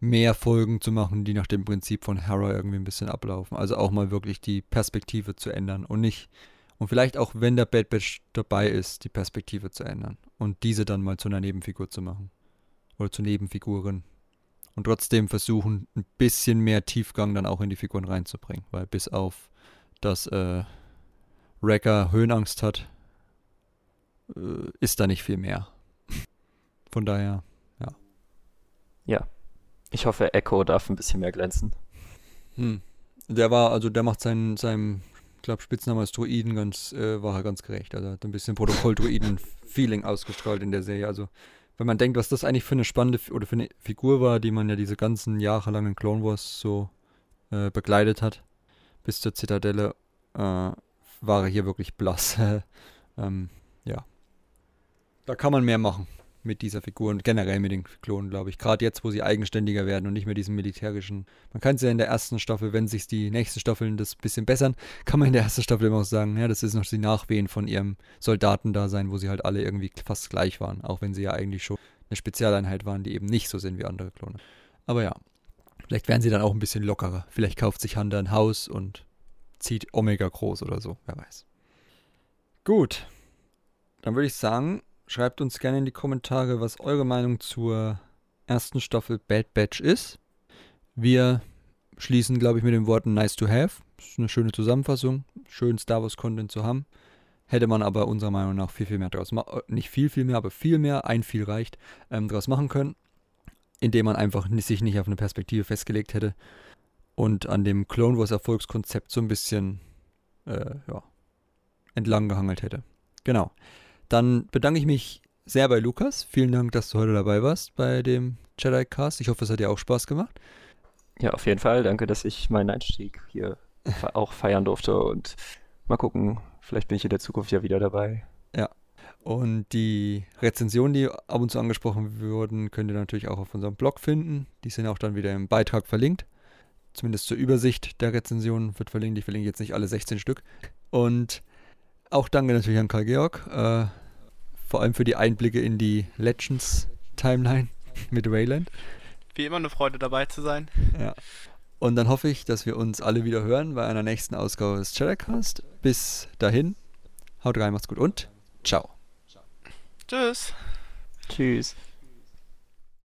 mehr Folgen zu machen, die nach dem Prinzip von Hera irgendwie ein bisschen ablaufen. Also auch mal wirklich die Perspektive zu ändern und nicht, und vielleicht auch, wenn der Bad Batch dabei ist, die Perspektive zu ändern und diese dann mal zu einer Nebenfigur zu machen. Oder zu Nebenfiguren. Und trotzdem versuchen, ein bisschen mehr Tiefgang dann auch in die Figuren reinzubringen. Weil bis auf, dass äh, Wrecker Höhenangst hat, äh, ist da nicht viel mehr. [LAUGHS] Von daher, ja. Ja, ich hoffe, Echo darf ein bisschen mehr glänzen. Hm. Der war, also der macht seinen, seinem, ich glaube, Spitznamen als Druiden ganz, äh, war er ganz gerecht. Also hat ein bisschen Protokoll-Druiden-Feeling [LAUGHS] ausgestrahlt in der Serie. Also, wenn man denkt, was das eigentlich für eine spannende oder für eine Figur war, die man ja diese ganzen Jahre lang in Clone Wars so äh, begleitet hat, bis zur Zitadelle, äh, war er hier wirklich blass. [LAUGHS] ähm, ja. Da kann man mehr machen mit dieser Figur und generell mit den Klonen, glaube ich. Gerade jetzt, wo sie eigenständiger werden und nicht mehr diesen militärischen. Man kann es ja in der ersten Staffel, wenn sich die nächsten Staffeln das bisschen bessern, kann man in der ersten Staffel immer auch sagen, ja, das ist noch die Nachwehen von ihrem Soldatendasein, wo sie halt alle irgendwie fast gleich waren, auch wenn sie ja eigentlich schon eine Spezialeinheit waren, die eben nicht so sind wie andere Klone. Aber ja, vielleicht werden sie dann auch ein bisschen lockerer. Vielleicht kauft sich Hunter ein Haus und zieht Omega groß oder so, wer weiß. Gut, dann würde ich sagen, Schreibt uns gerne in die Kommentare, was eure Meinung zur ersten Staffel Bad Batch ist. Wir schließen, glaube ich, mit den Worten nice to have. Das ist eine schöne Zusammenfassung. Schön Star Wars Content zu haben. Hätte man aber unserer Meinung nach viel, viel mehr draus machen, äh, nicht viel, viel mehr, aber viel mehr, ein viel reicht, ähm, draus machen können. Indem man einfach sich nicht auf eine Perspektive festgelegt hätte und an dem Clone Wars Erfolgskonzept so ein bisschen äh, ja, entlang gehangelt hätte. Genau. Dann bedanke ich mich sehr bei Lukas. Vielen Dank, dass du heute dabei warst bei dem Jedi Cast. Ich hoffe, es hat dir auch Spaß gemacht. Ja, auf jeden Fall. Danke, dass ich meinen Einstieg hier [LAUGHS] auch feiern durfte und mal gucken, vielleicht bin ich in der Zukunft ja wieder dabei. Ja. Und die Rezensionen, die ab und zu angesprochen wurden, könnt ihr natürlich auch auf unserem Blog finden. Die sind auch dann wieder im Beitrag verlinkt. Zumindest zur Übersicht der Rezensionen wird verlinkt. Ich verlinke jetzt nicht alle 16 Stück. Und auch danke natürlich an Karl Georg. Äh, vor allem für die Einblicke in die Legends-Timeline [LAUGHS] mit Wayland. Wie immer eine Freude dabei zu sein. Ja. Und dann hoffe ich, dass wir uns alle wieder hören bei einer nächsten Ausgabe des Chattercast. Bis dahin, haut rein, macht's gut und ciao. Tschüss. Tschüss.